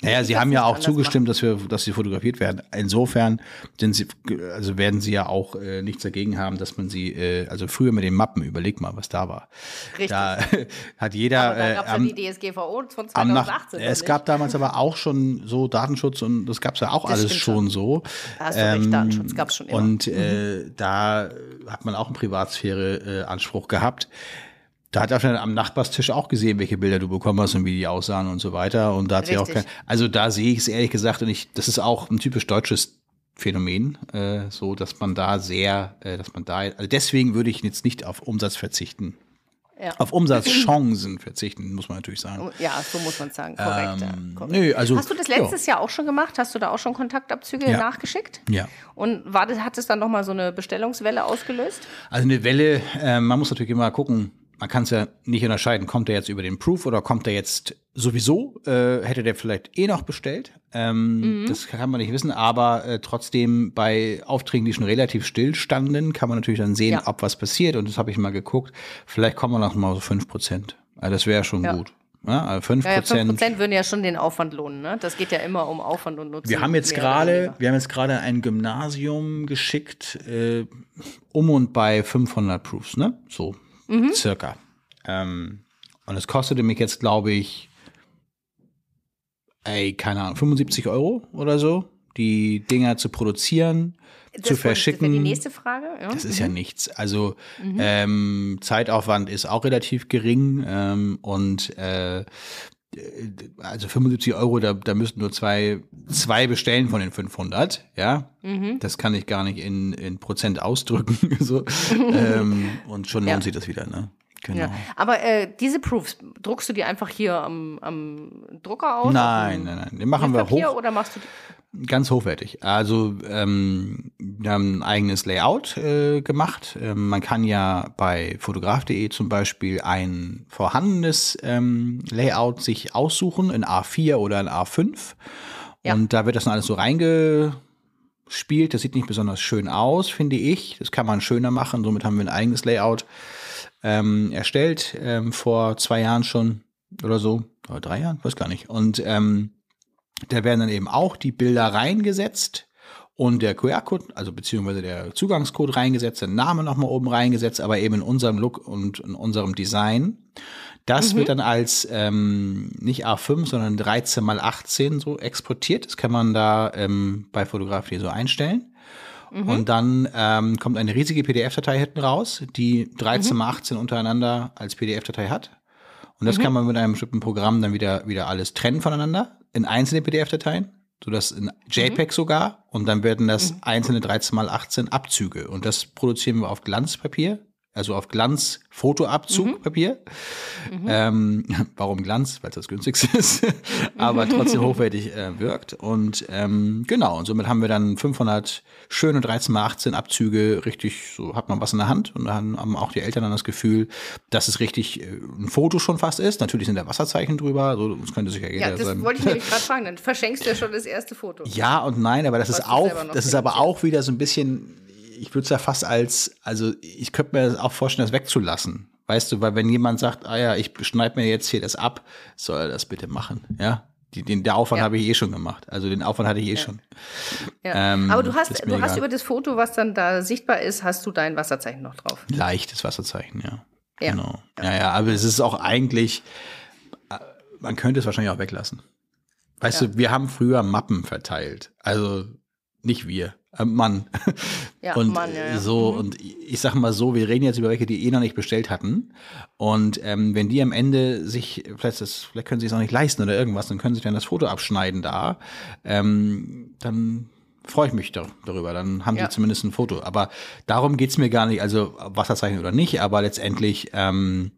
S2: Naja, sie haben ja auch zugestimmt, dass wir, dass sie fotografiert werden. Insofern sind sie, also werden sie ja auch äh, nichts dagegen haben, dass man sie, äh, also früher mit den Mappen, überleg mal, was da war.
S3: Richtig.
S2: Da hat jeder
S3: Aber da
S2: äh,
S3: gab es ja
S2: am,
S3: die DSGVO von
S2: am Nach
S3: 2018.
S2: es gab damals aber auch schon so Datenschutz und das gab es ja auch
S3: Das
S2: alles schon so.
S3: Da hast du recht, Datenschutz gab's schon immer.
S2: Und äh, da hat man auch einen Privatsphäre-Anspruch äh, gehabt. Da hat er dann am Nachbarstisch auch gesehen, welche Bilder du bekommen hast und wie die aussahen und so weiter. Und da hat sie auch kein, also da sehe ich es ehrlich gesagt und ich, das ist auch ein typisch deutsches Phänomen, äh, so dass man da sehr, äh, dass man da, also deswegen würde ich jetzt nicht auf Umsatz verzichten.
S3: Ja.
S2: Auf Umsatzchancen verzichten, muss man natürlich sagen.
S3: Ja, so muss man sagen. Korrekt. ja,
S2: Ähm,
S3: korrekt.
S2: nö, also,
S3: Hast du das letztes Jahr auch schon gemacht? Hast du da auch schon Kontaktabzüge
S2: Ja.
S3: nachgeschickt?
S2: Ja.
S3: Und war das, hat es dann nochmal so eine Bestellungswelle ausgelöst?
S2: Also eine Welle, äh, man muss natürlich immer gucken, man kann es ja nicht unterscheiden, kommt der jetzt über den Proof oder kommt der jetzt sowieso, äh, hätte der vielleicht eh noch bestellt. Ähm,
S3: Mhm.
S2: Das kann man nicht wissen, aber äh, trotzdem bei Aufträgen, die schon relativ still standen, kann man natürlich dann sehen,
S3: Ja.
S2: ob was passiert. Und das habe ich mal geguckt. Vielleicht kommen wir noch mal so 5 Prozent. Also das wäre schon
S3: Ja.
S2: gut. Ja, also 5
S3: Ja, ja,
S2: Prozent.
S3: 5% würden ja schon den Aufwand lohnen. Ne? Das geht ja immer um Aufwand und Nutzen.
S2: Wir haben jetzt gerade, wir haben jetzt gerade ein Gymnasium geschickt, äh, um und bei 500 Proofs, ne? So,
S3: Mhm.
S2: circa. Ähm, und es kostete mich jetzt, glaube ich, ey, keine Ahnung, 75 Euro oder so, die Dinger zu produzieren,
S3: Das
S2: zu
S3: wollte- Das
S2: verschicken.
S3: die nächste Frage. Ja.
S2: Das ist ja nichts. Also ähm, Zeitaufwand ist auch relativ gering ähm, und äh, also 75 Euro, da, da müssten nur zwei, zwei bestellen von den 500, ja. Das kann ich gar nicht in, in Prozent ausdrücken. so. ähm, und schon lohnt
S3: Ja.
S2: sich das wieder, ne? Genau.
S3: Ja. Aber äh, diese Proofs, druckst du die einfach hier am, am Drucker aus?
S2: Nein, nein, nein. Den machen wir hoch.
S3: Oder machst du die?
S2: Ganz hochwertig. Also ähm, wir haben ein eigenes Layout äh, gemacht. Ähm, man kann ja bei fotograf.de zum Beispiel ein vorhandenes ähm, Layout sich aussuchen in A4 oder in A5.
S3: Ja.
S2: Und da wird das dann alles so reingespielt. Das sieht nicht besonders schön aus, finde ich. Das kann man schöner machen. Somit haben wir ein eigenes Layout ähm, erstellt, ähm, vor zwei Jahren schon oder so. Oder drei Jahren, weiß gar nicht. Und ähm, da werden dann eben auch die Bilder reingesetzt und der QR-Code, also beziehungsweise der Zugangscode reingesetzt, der Name nochmal oben reingesetzt, aber eben in unserem Look und in unserem Design. Das wird dann als ähm, nicht A5, sondern 13 mal 18 so exportiert. Das kann man da ähm, bei Fotografie so einstellen. Und dann ähm, kommt eine riesige PDF-Datei hinten raus, die 13 mal 18 untereinander als PDF-Datei hat. Und das kann man mit einem bestimmten Programm dann wieder, wieder alles trennen voneinander in einzelne PDF-Dateien, sodass in JPEG sogar. Und dann werden das einzelne 13 mal 18 Abzüge. Und das produzieren wir auf Glanzpapier also auf Glanz-Fotoabzugpapier. Mhm. Ähm, warum Glanz? Weil es das günstigste ist, aber trotzdem hochwertig äh, wirkt. Und ähm, genau, und somit haben wir dann 500 schöne 13 mal 18 Abzüge, richtig, so hat man was in der Hand. Und dann haben auch die Eltern dann das Gefühl, dass es richtig äh, ein Foto schon fast ist. Natürlich sind da Wasserzeichen drüber, so das könnte sich ja jeder
S3: Ja, das
S2: sein.
S3: wollte ich nämlich gerade fragen, dann verschenkst du ja schon das erste Foto.
S2: Ja und nein, aber das
S3: Was
S2: ist auch, das ist aber auch wieder so ein bisschen, ich würde es ja fast als, also ich könnte mir das auch vorstellen, das wegzulassen. Weißt du, weil wenn jemand sagt, ah ja, ich schneide mir jetzt hier das ab, soll er das bitte machen, ja? Die, den, der Aufwand
S3: Ja.
S2: habe ich eh schon gemacht. Also den Aufwand hatte ich eh schon.
S3: Ja.
S2: Ähm,
S3: Aber du hast, du hast
S2: egal.
S3: über das Foto, was dann da sichtbar ist, hast du dein Wasserzeichen noch drauf.
S2: Leichtes Wasserzeichen, ja.
S3: Ja.
S2: Genau. Ja, ja, aber es ist auch eigentlich, äh, man könnte es wahrscheinlich auch weglassen. Weißt
S3: Ja.
S2: du, wir haben früher Mappen verteilt. Also nicht wir, äh, Mann.
S3: Ja,
S2: und
S3: Mann, ja, ja.
S2: so,
S3: Mhm.
S2: und ich sag mal so, wir reden jetzt über welche, die eh noch nicht bestellt hatten. Und ähm, wenn die am Ende sich, vielleicht, das, vielleicht können sie es auch nicht leisten oder irgendwas, dann können sie dann das Foto abschneiden da. Ähm, dann freue ich mich dar- darüber. Dann haben
S3: Ja.
S2: sie zumindest ein Foto. Aber darum geht's mir gar nicht, also Wasserzeichen oder nicht, aber letztendlich ähm,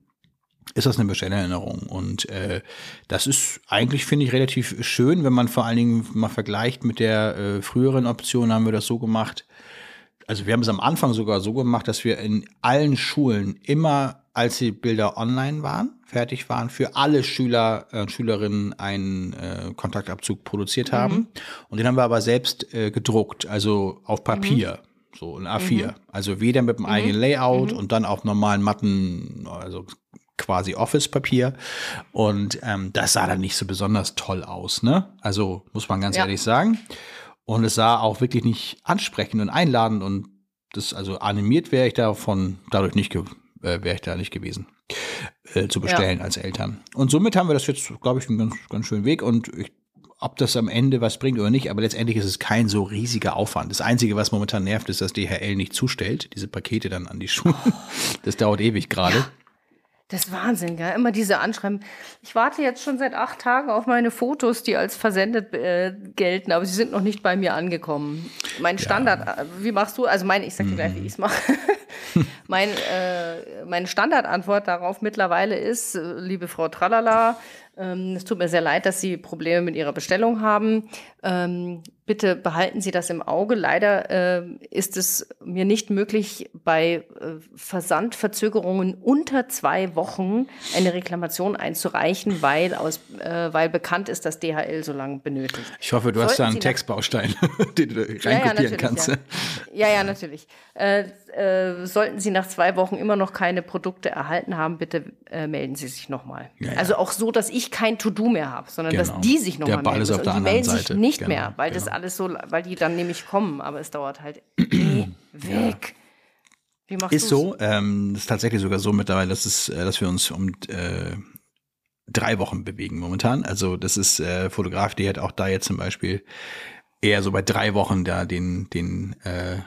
S2: ist das eine Bestellerinnerung. Und äh, das ist eigentlich, finde ich, relativ schön, wenn man vor allen Dingen mal vergleicht mit der äh, früheren Option, haben wir das so gemacht. Also wir haben es am Anfang sogar so gemacht, dass wir in allen Schulen immer, als die Bilder online waren, fertig waren, für alle Schüler äh, und Schülerinnen einen äh, Kontaktabzug produziert haben. Und den haben wir aber selbst äh, gedruckt, also auf Papier. So ein A4. Also weder mit dem eigenen Layout und dann auf normalen Matten, also quasi Office-Papier. Und ähm, das sah dann nicht so besonders toll aus, ne? Also muss man ganz
S3: Ja.
S2: ehrlich sagen. Und es sah auch wirklich nicht ansprechend und einladend und das, also animiert wäre ich davon dadurch nicht, äh, wäre ich da nicht gewesen, äh, zu bestellen als Eltern. Und somit haben wir das jetzt, glaube ich, einen ganz, ganz schönen Weg und ich, ob das am Ende was bringt oder nicht, aber letztendlich ist es kein so riesiger Aufwand. Das Einzige, was momentan nervt, ist, dass DHL nicht zustellt, diese Pakete dann an die Schulen. Das dauert ewig gerade.
S3: Das ist Wahnsinn, gell? Immer diese Anschreiben. Ich warte jetzt schon seit acht Tagen auf meine Fotos, die als versendet äh, gelten, aber sie sind noch nicht bei mir angekommen. Mein Standard, äh, wie machst du? Also mein, ich sag dir gleich, wie ich es mache. mein, äh, meine Standardantwort darauf mittlerweile ist, äh, liebe Frau Tralala, es tut mir sehr leid, dass Sie Probleme mit Ihrer Bestellung haben. Ähm, bitte behalten Sie das im Auge. Leider äh, ist es mir nicht möglich, bei äh, Versandverzögerungen unter zwei Wochen eine Reklamation einzureichen, weil, aus, äh, weil bekannt ist, dass DHL so lange benötigt.
S2: Ich hoffe, du hast da
S3: Sollten
S2: einen
S3: Sie
S2: Textbaustein, den du
S3: Ja, ja,
S2: reinkopieren
S3: natürlich,
S2: kannst.
S3: Ja. ja, ja, natürlich. Äh, äh, sollten Sie nach zwei Wochen immer noch keine Produkte erhalten haben, bitte äh, melden Sie sich nochmal.
S2: Ja, ja.
S3: Also auch so, dass ich kein To-Do mehr habe, sondern
S2: Genau.
S3: dass die sich
S2: Der
S3: nochmal
S2: Ball
S3: melden.
S2: ist auf der
S3: Und die melden sich
S2: Seite.
S3: nicht
S2: Genau,
S3: mehr, weil das
S2: genau.
S3: alles so, weil die dann nämlich kommen, aber es dauert halt weg. Wie machst
S2: Ist
S3: du's?
S2: so. Ähm, das ist tatsächlich sogar so mittlerweile, dass, es, äh, dass wir uns um äh, drei Wochen bewegen momentan. Also das ist äh, Fotograf, die hat auch da jetzt zum Beispiel eher so bei drei Wochen da den, den, äh,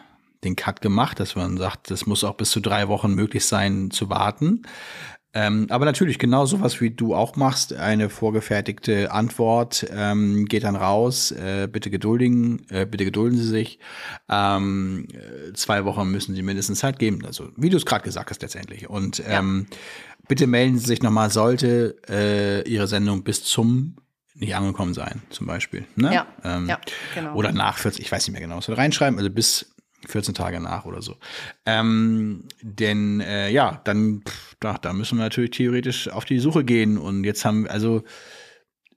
S2: den Cut gemacht, dass man sagt, das muss auch bis zu drei Wochen möglich sein zu warten. Ähm, aber natürlich genau sowas, wie du auch machst, eine vorgefertigte Antwort ähm, geht dann raus. Äh, bitte geduldigen, äh, bitte gedulden Sie sich. Ähm, äh, zwei Wochen müssen Sie mindestens Zeit geben. Also wie du es gerade gesagt hast letztendlich. Und ähm, bitte melden Sie sich nochmal, sollte äh, Ihre Sendung bis zum nicht angekommen sein, zum Beispiel. Ne?
S3: Ja,
S2: ähm,
S3: ja, genau.
S2: Oder nach 40, ich weiß nicht mehr genau, was wir reinschreiben, also bis 14 Tage nach oder so. Ähm, denn äh, ja, dann, pff, da, da müssen wir natürlich theoretisch auf die Suche gehen. Und jetzt haben, also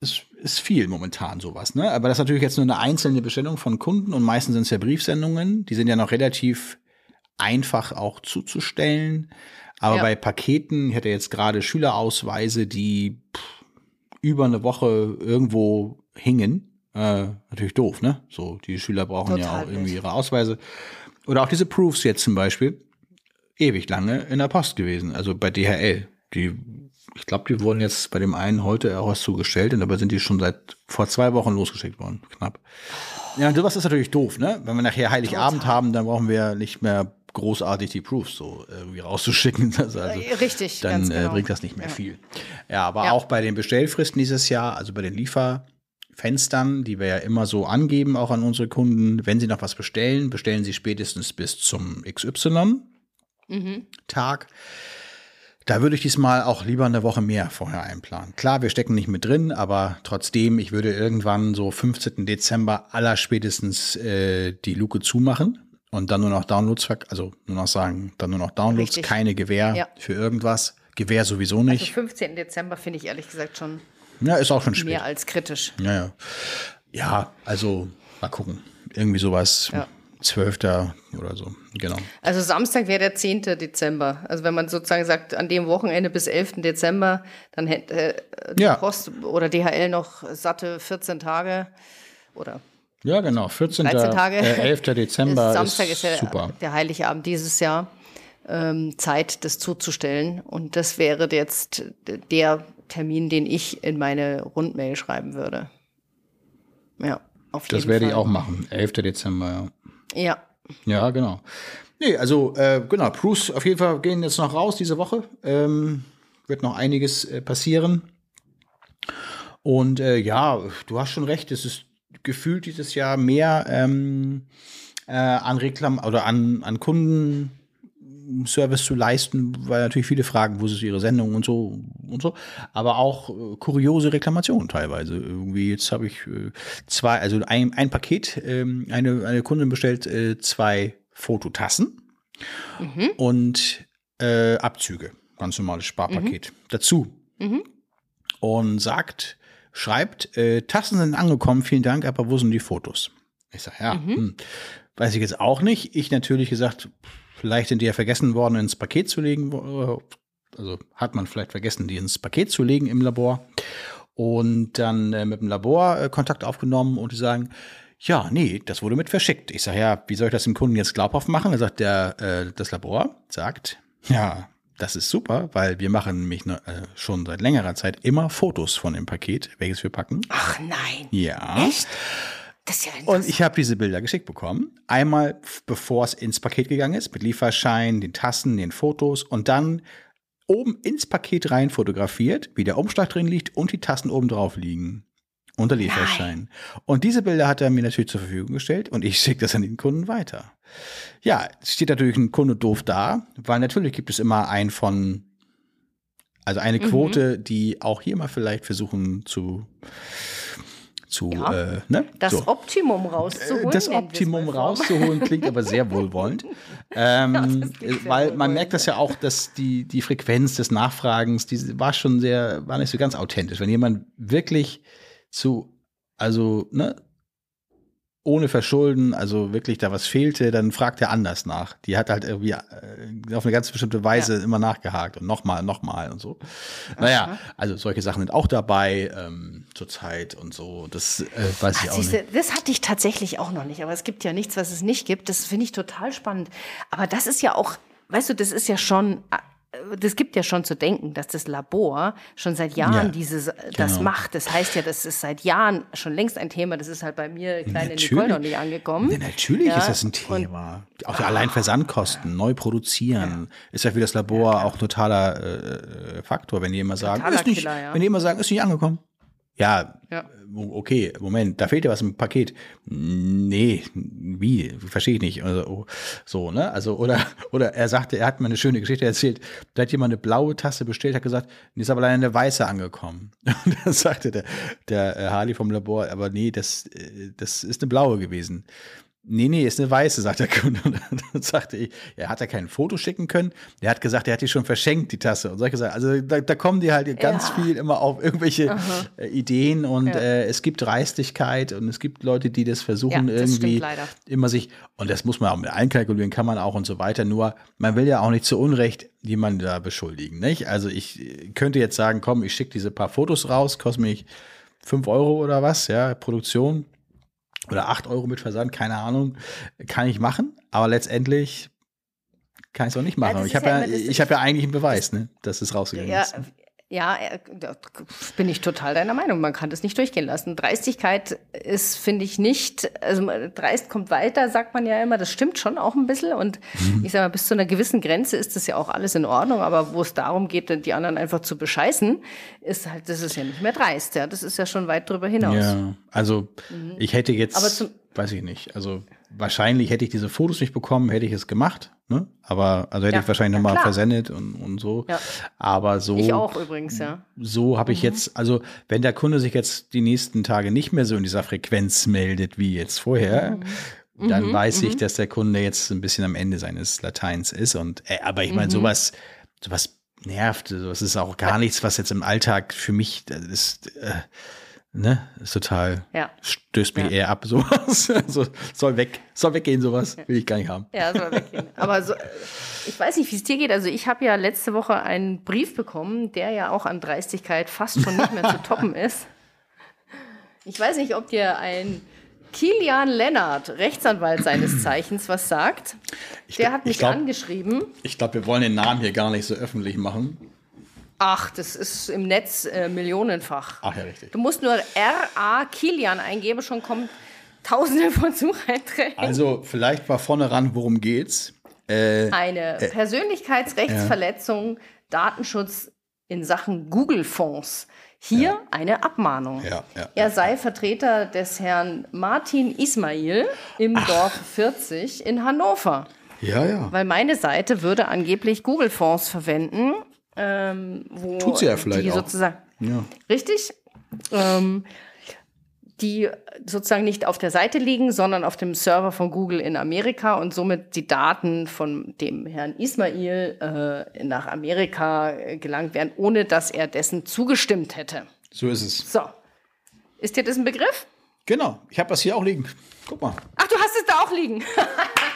S2: es ist viel momentan sowas, ne? Aber das ist natürlich jetzt nur eine einzelne Bestellung von Kunden und meistens sind es ja Briefsendungen. Die sind ja noch relativ einfach auch zuzustellen. Aber
S3: Ja.
S2: bei Paketen, ich hatte jetzt gerade Schülerausweise, die pff, über eine Woche irgendwo hingen. Äh, natürlich doof, ne? So, die Schüler brauchen ja
S3: Total
S2: auch irgendwie ihre Ausweise. Oder auch diese Proofs jetzt zum Beispiel. Ewig lange in der Post gewesen, also bei DHL. Die, ich glaube, die wurden jetzt bei dem einen heute auch was zugestellt, und dabei sind die schon seit vor zwei Wochen losgeschickt worden, knapp. Ja, und sowas ist natürlich doof, ne? Wenn wir nachher Heiligabend haben, dann brauchen wir nicht mehr großartig die Proofs so irgendwie rauszuschicken. Also,
S3: Äh, richtig,
S2: Dann
S3: ganz
S2: äh,
S3: genau.
S2: bringt das nicht mehr
S3: Ja.
S2: viel. Ja, aber
S3: Ja.
S2: auch bei den Bestellfristen dieses Jahr, also bei den Lieferfenstern, die wir ja immer so angeben, auch an unsere Kunden, wenn sie noch was bestellen, bestellen sie spätestens bis zum XY. Tag. Da würde ich diesmal auch lieber eine Woche mehr vorher einplanen. Klar, wir stecken nicht mit drin, aber trotzdem, ich würde irgendwann so 15. Dezember allerspätestens äh, die Luke zumachen und dann nur noch Downloads, also nur noch sagen, dann nur noch Downloads,
S3: Richtig.
S2: keine Gewähr
S3: Ja.
S2: für irgendwas. Gewähr sowieso
S3: Also
S2: nicht.
S3: 15. Dezember finde ich ehrlich gesagt schon
S2: ja, ist auch schon spät.
S3: mehr als kritisch.
S2: Ja, ja. Ja, also mal gucken. Irgendwie sowas.
S3: Ja.
S2: 12. oder so. Genau.
S3: Also Samstag wäre der 10. Dezember. Also wenn man sozusagen sagt, an dem Wochenende bis 11. Dezember, dann hätte äh, die
S2: Ja.
S3: Post oder DHL noch satte 14 Tage oder
S2: Ja, genau. 14.
S3: 13 Tage.
S2: Äh, 11. Dezember
S3: Samstag
S2: ist,
S3: ist, ja
S2: super.
S3: der heilige Abend dieses Jahr. Ähm, Zeit, das zuzustellen. Und das wäre jetzt der Termin, den ich in meine Rundmail schreiben würde. Ja, auf
S2: Das
S3: jeden
S2: werde ich
S3: Fall.
S2: auch machen. 11. Dezember, ja.
S3: Ja,
S2: Ja, genau. Nee, also äh, genau, Bruce auf jeden Fall gehen jetzt noch raus diese Woche. Ähm, wird noch einiges äh, passieren. Und äh, ja, du hast schon recht, es ist gefühlt dieses Jahr mehr ähm, äh, an Reklam oder an, an Kundenservice zu leisten, weil natürlich viele fragen, wo ist ihre Sendung und so und so, aber auch äh, kuriose Reklamationen teilweise. Irgendwie jetzt habe ich äh, zwei, also ein, ein Paket, ähm, eine, eine Kundin bestellt äh, zwei Fototassen und äh, Abzüge, ganz normales Sparpaket dazu. Und sagt, schreibt, äh, Tassen sind angekommen, vielen Dank, aber wo sind die Fotos? Ich sage, ja, hm, weiß ich jetzt auch nicht. Ich natürlich gesagt, vielleicht sind die ja vergessen worden, ins Paket zu legen. wo- Also hat man vielleicht vergessen, die ins Paket zu legen im Labor. Und dann äh, mit dem Labor äh, Kontakt aufgenommen und die sagen, ja, nee, das wurde mit verschickt. Ich sage, ja, wie soll ich das dem Kunden jetzt glaubhaft machen? Er sagt, der, äh, das Labor sagt, ja, das ist super, weil wir machen nämlich ne, äh, schon seit längerer Zeit immer Fotos von dem Paket, welches wir packen.
S3: ach nein.
S2: Ja.
S3: Echt? Das ist ja
S2: Und ich habe diese Bilder geschickt bekommen. Einmal, bevor es ins Paket gegangen ist, mit Lieferschein, den Tassen, den Fotos und dann oben ins Paket rein fotografiert, wie der Umschlag drin liegt und die Tassen oben drauf liegen. Unter Lieferschein. Und diese Bilder hat er mir natürlich zur Verfügung gestellt und ich schicke das an den Kunden weiter. Ja, es steht natürlich ein Kunde doof da, weil natürlich gibt es immer einen von, also eine Quote, die auch hier mal vielleicht versuchen zu, zu,
S3: Ja.
S2: äh, ne?
S3: Das
S2: so.
S3: Optimum rauszuholen.
S2: Das
S3: wir es
S2: Optimum rauszuholen klingt aber sehr wohlwollend. Ähm,
S3: das klingt sehr
S2: weil man merkt das ja auch, dass die, die Frequenz des Nachfragens, die war schon sehr, war nicht so ganz authentisch. Wenn jemand wirklich zu, also, ne, ohne Verschulden, also wirklich da was fehlte, dann fragt er anders nach. Die hat halt irgendwie äh, auf eine ganz bestimmte Weise immer nachgehakt und nochmal, nochmal und so. Naja, also solche Sachen sind auch dabei ähm, zurzeit und so. Das äh, weiß ich
S3: Ach,
S2: auch
S3: siehste,
S2: nicht.
S3: das hatte ich tatsächlich auch noch nicht, aber es gibt ja nichts, was es nicht gibt. Das finde ich total spannend. Aber das ist ja auch, weißt du, das ist ja schon, das gibt ja schon zu denken, dass das Labor schon seit Jahren
S2: Ja,
S3: dieses, das
S2: genau.
S3: macht. Das heißt ja, das ist seit Jahren schon längst ein Thema. Das ist halt bei mir, kleine
S2: Natürlich.
S3: Nicole, noch nicht angekommen.
S2: Ja, natürlich
S3: Ja,
S2: ist das ein
S3: und-
S2: Thema. Auch ja, allein Versandkosten, neu produzieren, ist ja für das Labor auch totaler äh, Faktor, wenn die immer sagen,
S3: Totaler
S2: ist nicht,
S3: Killer, ja.
S2: wenn die immer sagen, ist nicht angekommen. Ja,
S3: Ja.
S2: okay, Moment, da fehlt ja was im Paket. Nee, wie? Verstehe ich nicht. Also, oh, so, ne? Also, oder, oder er sagte, er hat mir eine schöne Geschichte erzählt. Da hat jemand eine blaue Tasse bestellt, hat gesagt, die ist aber leider eine weiße angekommen. Und dann sagte der, der äh, Harley vom Labor, aber nee, das, äh, das ist eine blaue gewesen. Nee, nee, ist eine weiße, sagt der Kunde. Und dann sagte ich, er hat ja kein Foto schicken können. Der hat gesagt, er hat die schon verschenkt, die Tasse. Und solche Sachen. Also da, da kommen die halt ganz
S3: Ja.
S2: viel immer auf irgendwelche äh, Ideen und
S3: Ja.
S2: äh, es gibt Dreistigkeit und es gibt Leute, die das versuchen
S3: Ja, das
S2: irgendwie immer sich, und das muss man auch mit einkalkulieren, kann man auch und so weiter. Nur man will ja auch nicht zu Unrecht jemanden da beschuldigen. Nicht? Also ich äh, könnte jetzt sagen, komm, ich schicke diese paar Fotos raus, kostet mich fünf Euro oder was, ja, Produktion oder acht Euro mit Versand, keine Ahnung, kann ich machen, aber letztendlich kann ich es auch nicht machen.
S3: das
S2: ich habe
S3: ja
S2: ja, ich habe ja eigentlich einen Beweis, ne, dass es rausgegangen
S3: Ja,
S2: ist.
S3: Ja, äh, da bin ich total deiner Meinung. Man kann das nicht durchgehen lassen. Dreistigkeit ist, finde ich, nicht, also dreist kommt weiter, sagt man ja immer. Das stimmt schon auch ein bisschen. Und
S2: Mhm.
S3: ich sage mal, bis zu einer gewissen Grenze ist das ja auch alles in Ordnung. Aber wo es darum geht, die anderen einfach zu bescheißen, ist halt, das ist ja nicht mehr dreist. Ja, das ist ja schon weit drüber hinaus.
S2: Ja, also ich hätte jetzt,
S3: Mhm.
S2: Weiß ich nicht, also wahrscheinlich hätte ich diese Fotos nicht bekommen, hätte ich es gemacht. Ne? Aber also hätte
S3: Ja,
S2: ich wahrscheinlich
S3: ja,
S2: nochmal versendet und, und so.
S3: Ja.
S2: Aber so,
S3: Ich auch übrigens, ja.
S2: so habe
S3: Mhm.
S2: ich jetzt, also wenn der Kunde sich jetzt die nächsten Tage nicht mehr so in dieser Frequenz meldet wie jetzt vorher,
S3: Mhm.
S2: dann weiß ich, dass der Kunde jetzt ein bisschen am Ende seines Lateins ist. Und äh, aber ich
S3: Mhm.
S2: meine, sowas, sowas nervt. Das ist auch gar nichts, was jetzt im Alltag für mich das ist. Äh, Ne, ist total,
S3: Ja.
S2: stößt mich
S3: Ja.
S2: eher ab, sowas. Also, soll weg, soll weggehen, sowas. Will ich gar nicht haben.
S3: Ja, soll weggehen. Aber so, äh, ich weiß nicht, wie es dir geht. Also ich habe ja letzte Woche einen Brief bekommen, der ja auch an Dreistigkeit fast schon nicht mehr zu toppen ist. Ich weiß nicht, ob dir ein Kilian Lennart, Rechtsanwalt seines Zeichens, was sagt. Der hat
S2: ich
S3: mich
S2: glaub-
S3: angeschrieben.
S2: Ich glaube, wir wollen den Namen hier gar nicht so öffentlich machen.
S3: Ach, das ist im Netz äh, millionenfach.
S2: Ach ja, richtig.
S3: Du musst nur R.A. Kilian eingeben, schon kommt tausende von Sucheinträgen.
S2: Also, vielleicht war vorne ran, worum geht's? Äh,
S3: Eine Persönlichkeitsrechtsverletzung, Datenschutz in Sachen Google-Fonds. Hier eine Abmahnung.
S2: Ja, ja,
S3: er sei Vertreter des Herrn Martin Ismail im Dorf 40 in Hannover.
S2: ja, ja.
S3: Weil meine Seite würde angeblich Google-Fonds verwenden, ähm,
S2: Tut sie ja vielleicht auch. ja.
S3: Richtig. Ähm, die sozusagen nicht auf der Seite liegen, sondern auf dem Server von Google in Amerika und somit die Daten von dem Herrn Ismail äh, nach Amerika äh, gelangt werden, ohne dass er dessen zugestimmt hätte.
S2: So ist es.
S3: So. Ist dir das ein Begriff?
S2: Genau. Ich habe das hier auch liegen. Guck mal.
S3: Ach, du hast es da auch liegen.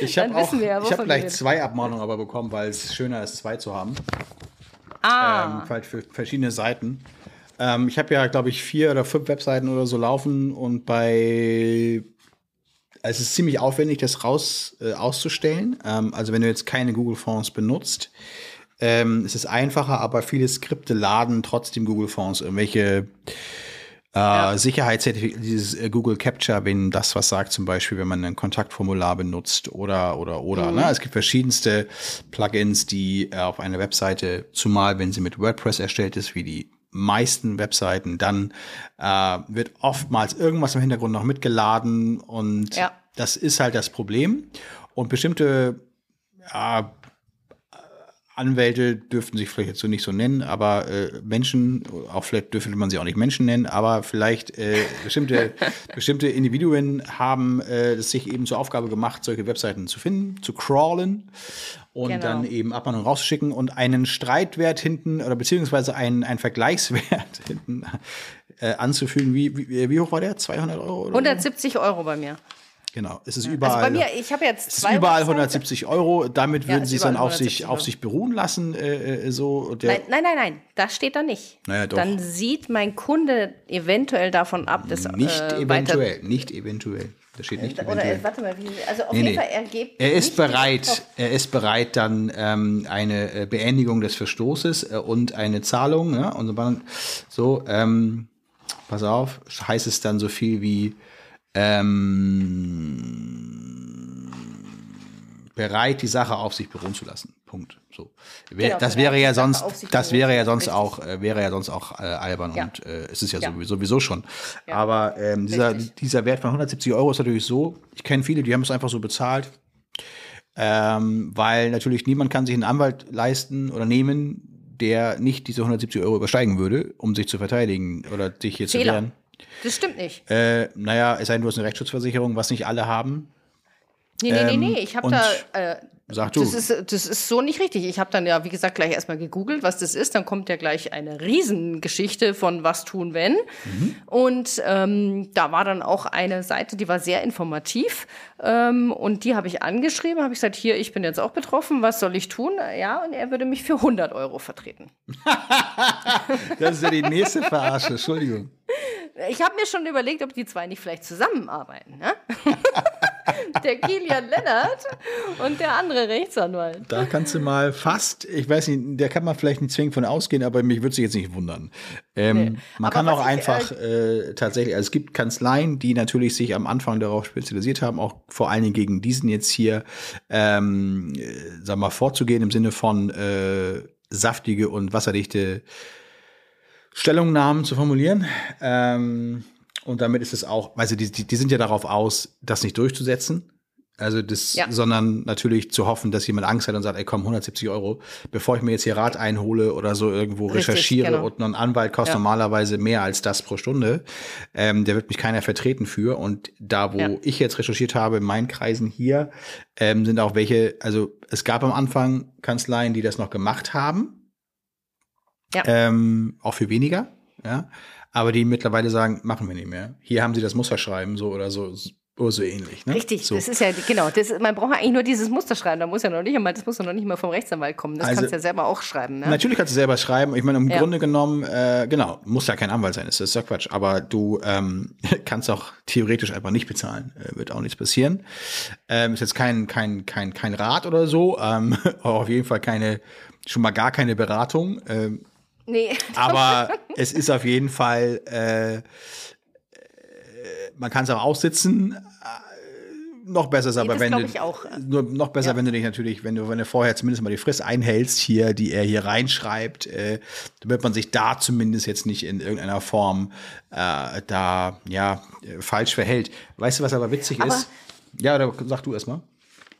S2: Ich habe
S3: ja,
S2: ich
S3: wir
S2: gleich zwei Abmahnungen aber bekommen, weil es schöner ist, zwei zu haben.
S3: Ah.
S2: Ähm, halt für verschiedene Seiten. Ähm, ich habe ja, glaube ich, vier oder fünf Webseiten oder so laufen und bei es ist ziemlich aufwendig, das raus äh, auszustellen. Ähm, also wenn du jetzt keine Google Fonts benutzt, ähm, es ist einfacher, aber viele Skripte laden trotzdem Google Fonts irgendwelche äh, dieses äh, Google Capture, wenn das was sagt, zum Beispiel, wenn man ein Kontaktformular benutzt oder oder oder. Ne? Es gibt verschiedenste Plugins, die äh, auf einer Webseite, zumal wenn sie mit WordPress erstellt ist, wie die meisten Webseiten, dann äh, wird oftmals irgendwas im Hintergrund noch mitgeladen und
S3: Ja.
S2: das ist halt das Problem. Und bestimmte ja, Anwälte dürften sich vielleicht jetzt so nicht so nennen, aber äh, Menschen, auch vielleicht dürfte man sie auch nicht Menschen nennen, aber vielleicht äh, bestimmte, bestimmte Individuen haben äh, es sich eben zur Aufgabe gemacht, solche Webseiten zu finden, zu crawlen und
S3: Genau.
S2: dann eben Abmahnung rauszuschicken und einen Streitwert hinten oder beziehungsweise einen, einen Vergleichswert hinten äh, anzufügen. Wie, wie, wie hoch war der? 200 Euro? Oder? so?
S3: 170 Euro bei mir.
S2: Genau, es ist überall.
S3: Also bei mir, ich habe jetzt
S2: Es ist
S3: zwei
S2: überall
S3: Webseiten.
S2: 170 Euro. Damit
S3: Ja,
S2: würden
S3: ist
S2: sie es dann auf sich,
S3: 170
S2: auf sich beruhen lassen. Äh, äh, so.
S3: Nein, nein, nein, nein, das steht da nicht.
S2: Naja, doch.
S3: Dann sieht mein Kunde eventuell davon ab, dass
S2: nicht
S3: äh,
S2: eventuell, nicht eventuell. Da steht nicht
S3: Weiter, oder äh,
S2: eventuell.
S3: warte mal, wie, also auf
S2: Nee,
S3: jeden
S2: nee.
S3: Fall, er.
S2: Er ist bereit, er ist bereit, dann ähm, eine äh, Beendigung des Verstoßes äh, und eine Zahlung. Ne? Und so, so ähm, pass auf, heißt es dann so viel wie ähm, bereit, die Sache auf sich beruhen zu lassen. Punkt. So.
S3: Genau,
S2: das wäre ja sonst,
S3: sich
S2: das wäre
S3: zu
S2: ja sonst auch, äh, wäre ja sonst auch äh, albern
S3: Ja.
S2: und äh, es ist ja,
S3: Ja.
S2: Sowieso, sowieso schon. Aber ähm, dieser,
S3: Richtig.
S2: dieser Wert von 170 Euro ist natürlich so. Ich kenne viele, die haben es einfach so bezahlt ähm, weil natürlich niemand kann sich einen Anwalt leisten oder nehmen, der nicht diese 170 Euro übersteigen würde, um sich zu verteidigen oder dich hier zu
S3: Fehler.
S2: wehren.
S3: Das stimmt nicht.
S2: Äh, naja, es sei denn, du hast eine Rechtsschutzversicherung, was nicht alle haben.
S3: Nee, nee, nee,
S2: ähm,
S3: nee. Ich habe da. Äh,
S2: Sag du.
S3: Das ist, das ist so nicht richtig. Ich habe dann ja, wie gesagt, gleich erstmal gegoogelt, was das ist. Dann kommt ja gleich eine Riesengeschichte von Was tun, wenn.
S2: Mhm.
S3: Und ähm, da war dann auch eine Seite, die war sehr informativ. Ähm, und die habe ich angeschrieben, habe ich gesagt, hier, ich bin jetzt auch betroffen, was soll ich tun? Ja, und er würde mich für 100 Euro vertreten.
S2: Das ist ja die nächste Verarsche, Entschuldigung.
S3: Ich habe mir schon überlegt, ob die zwei nicht vielleicht zusammenarbeiten. Ne? der Kilian Lennart und der andere Rechtsanwalt.
S2: Da kannst du mal fast, ich weiß nicht, da kann man vielleicht nicht zwingend von ausgehen, aber mich würde sich jetzt nicht wundern. Ähm,
S3: Nee.
S2: Man
S3: Aber
S2: kann auch
S3: ich,
S2: einfach äh, tatsächlich, also es gibt Kanzleien, die natürlich sich am Anfang darauf spezialisiert haben, auch vor allen Dingen gegen diesen jetzt hier, ähm, äh, sag mal, vorzugehen im Sinne von äh, saftige und wasserdichte Stellungnahmen zu formulieren. Ähm, und damit ist es auch, also die, die, die sind ja darauf aus, das nicht durchzusetzen. Also das,
S3: Ja.
S2: sondern natürlich zu hoffen, dass jemand Angst hat und sagt, ey komm, 170 Euro, bevor ich mir jetzt hier Rat einhole oder so irgendwo
S3: Richtig,
S2: recherchiere
S3: genau.
S2: und ein Anwalt kostet
S3: Ja.
S2: normalerweise mehr als das pro Stunde, ähm, der wird mich keiner vertreten für. Und da, wo
S3: Ja.
S2: ich jetzt recherchiert habe, in meinen Kreisen hier, ähm, sind auch welche, also es gab am Anfang Kanzleien, die das noch gemacht haben,
S3: Ja.
S2: ähm, auch für weniger, ja, aber die mittlerweile sagen, machen wir nicht mehr. Hier haben sie das Musterschreiben so oder so, oder so ähnlich. Ne?
S3: Richtig,
S2: so.
S3: das ist ja, genau, das, man braucht eigentlich nur dieses Muster schreiben. Da muss ja noch nicht einmal, das muss ja noch nicht mal vom Rechtsanwalt kommen. Das
S2: Also-
S3: kannst du ja selber auch schreiben, ne?
S2: Natürlich kannst du selber schreiben. Ich meine, im
S3: Ja.
S2: Grunde genommen, äh, genau, muss ja kein Anwalt sein, das ist ja Quatsch. Aber du ähm, kannst auch theoretisch einfach nicht bezahlen. Äh, wird auch nichts passieren. Ähm, ist jetzt kein, kein, kein, kein Rat oder so, ähm, aber auf jeden Fall keine, schon mal gar keine Beratung. Ähm,
S3: Nee,
S2: aber es ist auf jeden Fall, äh, äh, man kann es auch aussitzen. Äh, noch besser ist aber,
S3: das
S2: wenn du, nur noch besser,
S3: Ja.
S2: wenn du dich natürlich, wenn du, wenn du vorher zumindest mal die Frist einhältst hier, die er hier reinschreibt, äh, damit man sich da zumindest jetzt nicht in irgendeiner Form äh, da ja äh, falsch verhält. Weißt du, was aber witzig
S3: Aber-
S2: ist? Ja, oder sag du erst mal.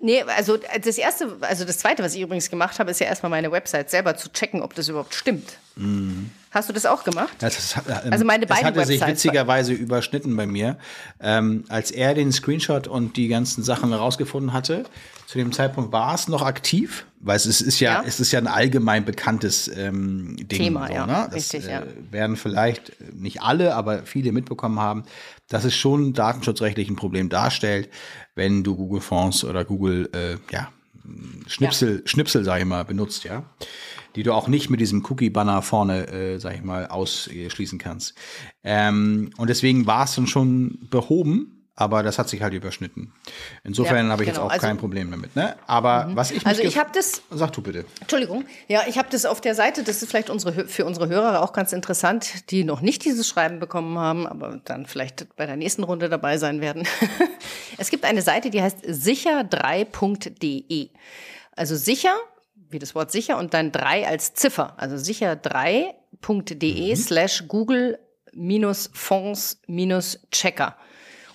S3: Nee, also das erste, also das zweite, was ich übrigens gemacht habe, ist ja erstmal meine Website selber zu checken, ob das überhaupt stimmt. Hast du das auch gemacht?
S2: Das, ähm,
S3: Also meine
S2: das
S3: beiden
S2: hatte sich
S3: Websites.
S2: witzigerweise überschnitten bei mir. Ähm, als er den Screenshot und die ganzen Sachen herausgefunden hatte, zu dem Zeitpunkt war es noch aktiv, weil es ist, ja,
S3: Ja.
S2: es ist ja ein allgemein bekanntes ähm, Ding.
S3: Thema, ja.
S2: ne? Das
S3: Richtig, ja.
S2: äh, werden vielleicht äh, nicht alle, aber viele mitbekommen haben, dass es schon datenschutzrechtlich ein Problem darstellt, wenn du Google Fonds oder Google äh, ja, Schnipsel, Schnipsel, sag ich mal, benutzt, ja. Die du auch nicht mit diesem Cookie-Banner vorne, äh, sag ich mal, ausschließen kannst. Ähm, und deswegen war es dann schon behoben, aber das hat sich halt überschnitten. Insofern
S3: Ja,
S2: habe ich jetzt
S3: genau.
S2: auch
S3: Also-
S2: kein Problem damit. Ne? Aber was ich
S3: Also ich habe das,
S2: Sag du bitte.
S3: Entschuldigung, ja, ich habe das auf der Seite, das ist vielleicht unsere, für unsere Hörer auch ganz interessant, die noch nicht dieses Schreiben bekommen haben, aber dann vielleicht bei der nächsten Runde dabei sein werden. es gibt eine Seite, die heißt sicher3.de. Also sicher, wie das Wort sicher und dann 3 als Ziffer, also sicher3.de slash Google minus Fonds minus Checker.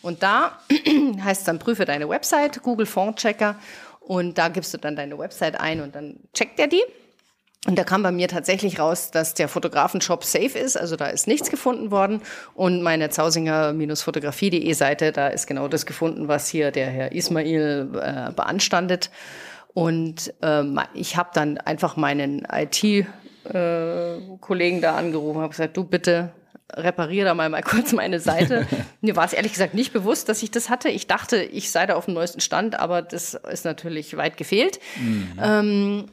S3: Und da heißt es dann, prüfe deine Website, Google Fonds Checker. Und da gibst du dann deine Website ein und dann checkt er die. Und da kam bei mir tatsächlich raus, dass der Fotografenshop safe ist. Also da ist nichts gefunden worden. Und meine Zausinger-fotografie.de Seite, da ist genau das gefunden, was hier der Herr Ismail äh, beanstandet. Und ähm, ich habe dann einfach meinen IT-Kollegen da angerufen, habe gesagt, du bitte repariere da mal, mal kurz meine Seite. Mir war es ehrlich gesagt nicht bewusst, dass ich das hatte. Ich dachte, ich sei da auf dem neuesten Stand, aber das ist natürlich weit gefehlt. Ähm,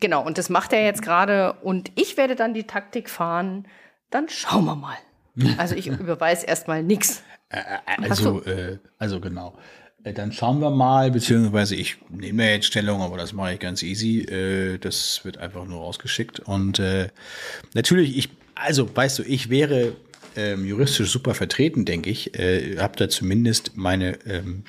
S3: genau, und das macht er jetzt gerade. Und ich werde dann die Taktik fahren, dann schauen wir mal. Also ich überweise erstmal nichts.
S2: Also, äh, also genau. Äh, Dann schauen wir mal, beziehungsweise ich nehme ja jetzt Stellung, aber das mache ich ganz easy. Äh, das wird einfach nur rausgeschickt. Und äh, natürlich, ich, also weißt du, ich wäre ähm, juristisch super vertreten, denke ich. Äh, habe da zumindest meine ähm,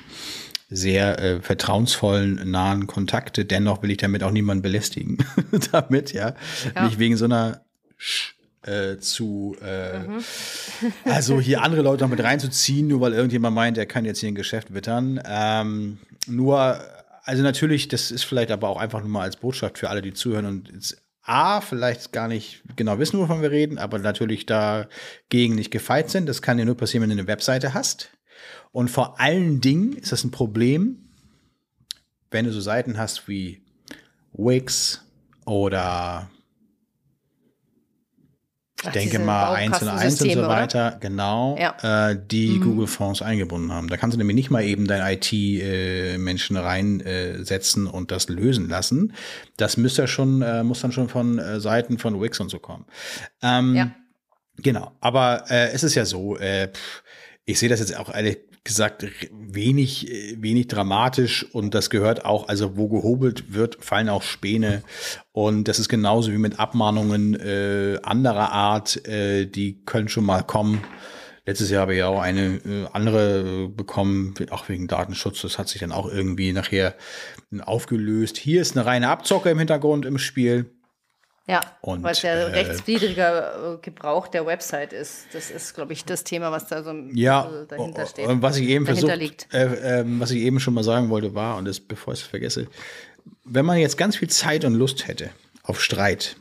S2: sehr äh, vertrauensvollen, nahen Kontakte. Dennoch will ich damit auch niemanden belästigen. damit, ja.
S3: Ja.
S2: Nicht wegen so einer Sch äh, zu äh, also hier andere Leute noch mit reinzuziehen, nur weil irgendjemand meint, er kann jetzt hier ein Geschäft wittern. Ähm, nur, also natürlich, das ist vielleicht aber auch einfach nur mal als Botschaft für alle, die zuhören und jetzt A, vielleicht gar nicht genau wissen, wovon wir reden, aber natürlich dagegen nicht gefeit sind. Das kann dir nur passieren, wenn du eine Webseite hast. Und vor allen Dingen ist das ein Problem, wenn du so Seiten hast wie Wix oder ich
S3: Ach,
S2: denke mal eins und eins und so
S3: Baukastensysteme, oder?
S2: weiter, genau,
S3: Ja.
S2: äh, die Google Fonds eingebunden haben. Da kannst du nämlich nicht mal eben dein IT-Menschen reinsetzen und das lösen lassen. Das müsste ja schon, äh, muss dann schon von äh, Seiten von Wix und so kommen. Ähm,
S3: Ja.
S2: Genau, aber äh, es ist ja so, äh, ich sehe das jetzt auch ehrlich gesagt wenig, äh, wenig dramatisch und das gehört auch, also wo gehobelt wird, fallen auch Späne und das ist genauso wie mit Abmahnungen äh, anderer Art, äh, die können schon mal kommen. Letztes Jahr habe ich ja auch eine äh, andere äh, bekommen, auch wegen Datenschutz. Das hat sich dann auch irgendwie nachher aufgelöst. Hier ist eine reine Abzocke im Hintergrund im Spiel.
S3: Ja,
S2: Und,
S3: weil es ja
S2: äh,
S3: rechtswidriger äh, Gebrauch der Website ist. Das ist, glaube ich, das Thema, was da so
S2: Ja,
S3: dahinter steht.
S2: und was ich eben versucht, äh, ähm, was ich eben schon mal sagen wollte, war, und das, bevor ich es vergesse, wenn man jetzt ganz viel Zeit und Lust hätte auf Streit,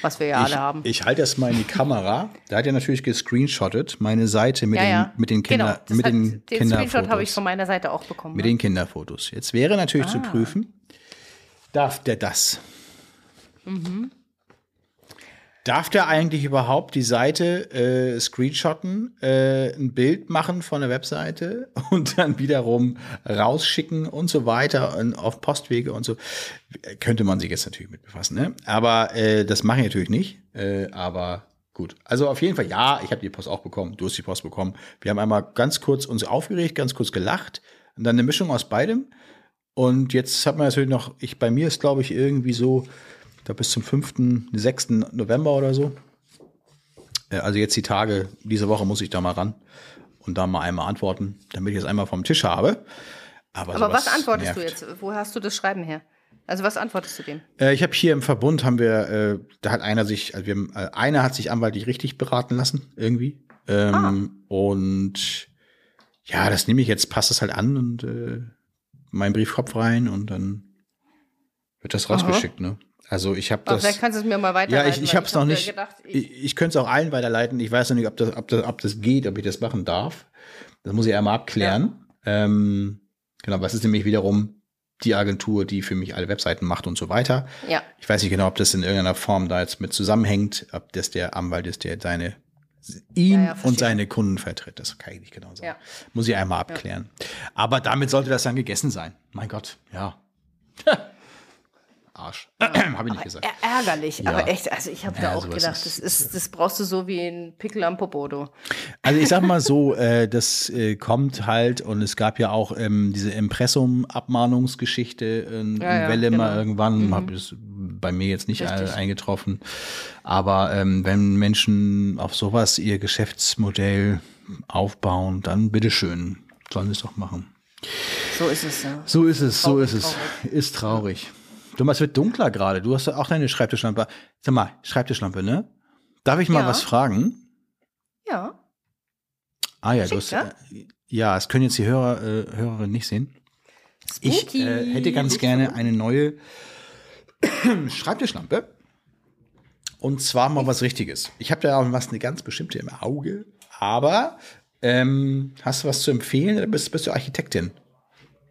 S3: Was wir ja
S2: ich,
S3: alle haben.
S2: ich halte das mal in die Kamera. Da hat er natürlich gescreenshottet meine Seite mit
S3: ja,
S2: den,
S3: ja.
S2: mit den Kinder,
S3: genau,
S2: mit
S3: hat,
S2: den
S3: den Screenshot habe ich
S2: Kinderfotos.
S3: von meiner Seite auch bekommen.
S2: Mit
S3: ne?
S2: den Kinderfotos. Jetzt wäre natürlich
S3: Ah.
S2: zu prüfen, darf der das?
S3: Mhm.
S2: Darf der eigentlich überhaupt die Seite äh, screenshotten, äh, ein Bild machen von der Webseite und dann wiederum rausschicken und so weiter und auf Postwege und so? Könnte man sich jetzt natürlich mit befassen, ne? Aber äh, das mache ich natürlich nicht. Äh, aber gut. Also auf jeden Fall, ja, ich habe die Post auch bekommen, du hast die Post bekommen. Wir haben einmal ganz kurz uns aufgeregt, ganz kurz gelacht und dann eine Mischung aus beidem. Und jetzt hat man natürlich noch, ich, bei mir ist, glaube ich, irgendwie so, da bis zum 5., 6. November oder so. Äh, Also jetzt die Tage, diese Woche muss ich da mal ran und da mal einmal antworten, damit ich es einmal vom Tisch habe. Aber,
S3: Aber was antwortest du
S2: nervt.
S3: jetzt? Wo hast du das Schreiben her? Also was antwortest du dem?
S2: Äh, ich habe hier im Verbund haben wir, äh, da hat einer sich, also wir haben, äh, einer hat sich anwaltlich richtig beraten lassen irgendwie. Ähm, Und ja, das nehme ich jetzt, passt es halt an und äh, meinen Briefkopf rein und dann wird das rausgeschickt, ne? Also ich habe das.
S3: vielleicht kannst du es mir mal
S2: Ja,
S3: weiterleiten.
S2: ich, ich
S3: weil
S2: habe es noch
S3: hab
S2: nicht.
S3: Gedacht,
S2: ich
S3: ich,
S2: ich könnte es auch allen weiterleiten. Ich weiß noch nicht, ob das, ob, das, ob das geht, ob ich das machen darf. Das muss ich einmal abklären. Ähm, genau, was ist nämlich wiederum die Agentur, die für mich alle Webseiten macht und so weiter.
S3: ja,
S2: Ich weiß nicht genau, ob das in irgendeiner Form da jetzt mit zusammenhängt, ob das der Anwalt ist, der seine ihn
S3: Ja, ja,
S2: und seine Kunden vertritt. Das kann ich nicht genau sagen.
S3: Ja.
S2: Muss ich einmal abklären. Aber damit sollte das dann gegessen sein. Mein Gott, ja. Arsch. Habe ich nicht gesagt.
S3: ärgerlich, aber echt, also ich habe
S2: Ja,
S3: da auch gedacht,
S2: ist-
S3: das, ist, das brauchst du so wie ein Pickel am Popodo.
S2: Also ich sag mal so, äh, das äh, kommt halt und es gab ja auch ähm, diese Impressum-Abmahnungsgeschichte in,
S3: Ja, ja,
S2: in Welle mal
S3: genau.
S2: irgendwann, hab es bei mir jetzt nicht
S3: Richtig.
S2: eingetroffen. Aber ähm, wenn Menschen auf sowas ihr Geschäftsmodell aufbauen, dann bitteschön, sollen sie es doch machen.
S3: So ist es ja.
S2: So ist es, so
S3: Traurig,
S2: ist es. Ist traurig. Du, es wird dunkler gerade. Du hast ja auch deine Schreibtischlampe. Sag mal, Schreibtischlampe, ne? Darf ich mal
S3: Ja.
S2: was fragen?
S3: Ja,
S2: Ah ja,
S3: Schick,
S2: du hast,
S3: ja?
S2: äh, ja, das können jetzt die Hörer, äh, Hörerinnen nicht sehen. Ich
S3: Spooky.
S2: äh, hätte ganz gerne eine neue Schreibtischlampe. Und zwar mal was Richtiges. Ich habe da auch was eine ganz bestimmte im Auge. Aber ähm, hast du was zu empfehlen oder bist, bist du Architektin?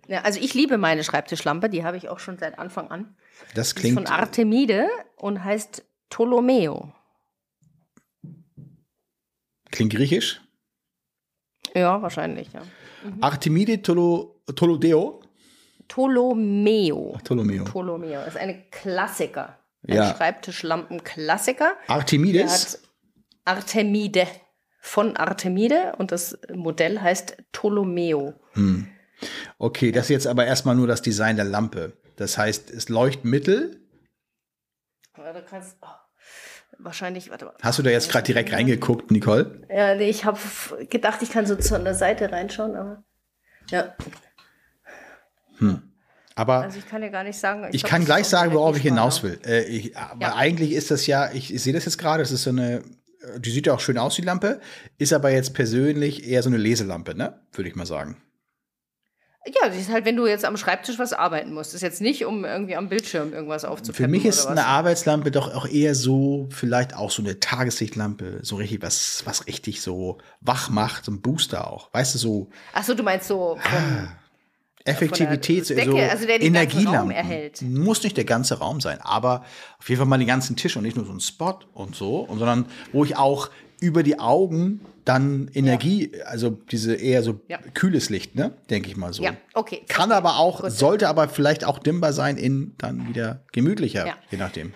S3: Ja, also ich liebe meine Schreibtischlampe, die habe ich auch schon seit Anfang an.
S2: Das
S3: Die ist von
S2: klingt.
S3: Artemide und heißt Ptolomeo.
S2: Klingt griechisch.
S3: Ja, wahrscheinlich, ja.
S2: Artemide Tolo, Tolodeo.
S3: Ptolomeo.
S2: Ptolomeo.
S3: Ptolomeo ist eine Klassiker. Ein
S2: Ja.
S3: Schreibtischlampenklassiker.
S2: Artemides.
S3: Artemide von Artemide und das Modell heißt Ptolomeo.
S2: Okay, das ist jetzt aber erstmal nur das Design der Lampe. Das heißt, es Leuchtmittel.
S3: Ja, Du kannst oh, wahrscheinlich, warte mal.
S2: Hast du da jetzt gerade direkt reingeguckt, Nicole?
S3: Ja, nee, ich habe gedacht, ich kann so zu der Seite reinschauen, aber ja,
S2: Aber
S3: also ich kann dir gar nicht sagen.
S2: ich
S3: glaub,
S2: kann gleich sagen, worauf ich hinaus will. Äh, ich, aber
S3: Ja.
S2: eigentlich ist das ja, ich, ich sehe das jetzt gerade, das ist so eine, die sieht ja auch schön aus, die Lampe, ist aber jetzt persönlich eher so eine Leselampe, ne? Würde ich mal sagen.
S3: Ja, das ist halt, wenn du jetzt am Schreibtisch was arbeiten musst. Das ist jetzt nicht, um irgendwie am Bildschirm irgendwas
S2: Für
S3: aufzupeppen
S2: mich ist eine. Arbeitslampe doch auch eher so, vielleicht auch so eine Tageslichtlampe, so richtig was, was richtig so wach macht, so ein Booster auch. Weißt du, so
S3: Achso, du meinst so vom,
S2: Effektivität,
S3: der
S2: so
S3: Decke, also der
S2: Energielampen.
S3: Erhält.
S2: Muss nicht der ganze Raum sein, aber auf jeden Fall mal den ganzen Tisch und nicht nur so ein Spot und so, und sondern wo ich auch über die Augen dann Energie, also diese eher so
S3: Ja.
S2: kühles Licht, ne, denke ich mal so.
S3: Ja, okay.
S2: Kann aber auch,
S3: Gut.
S2: sollte aber vielleicht auch dimmbar sein in dann wieder gemütlicher,
S3: Ja.
S2: je nachdem.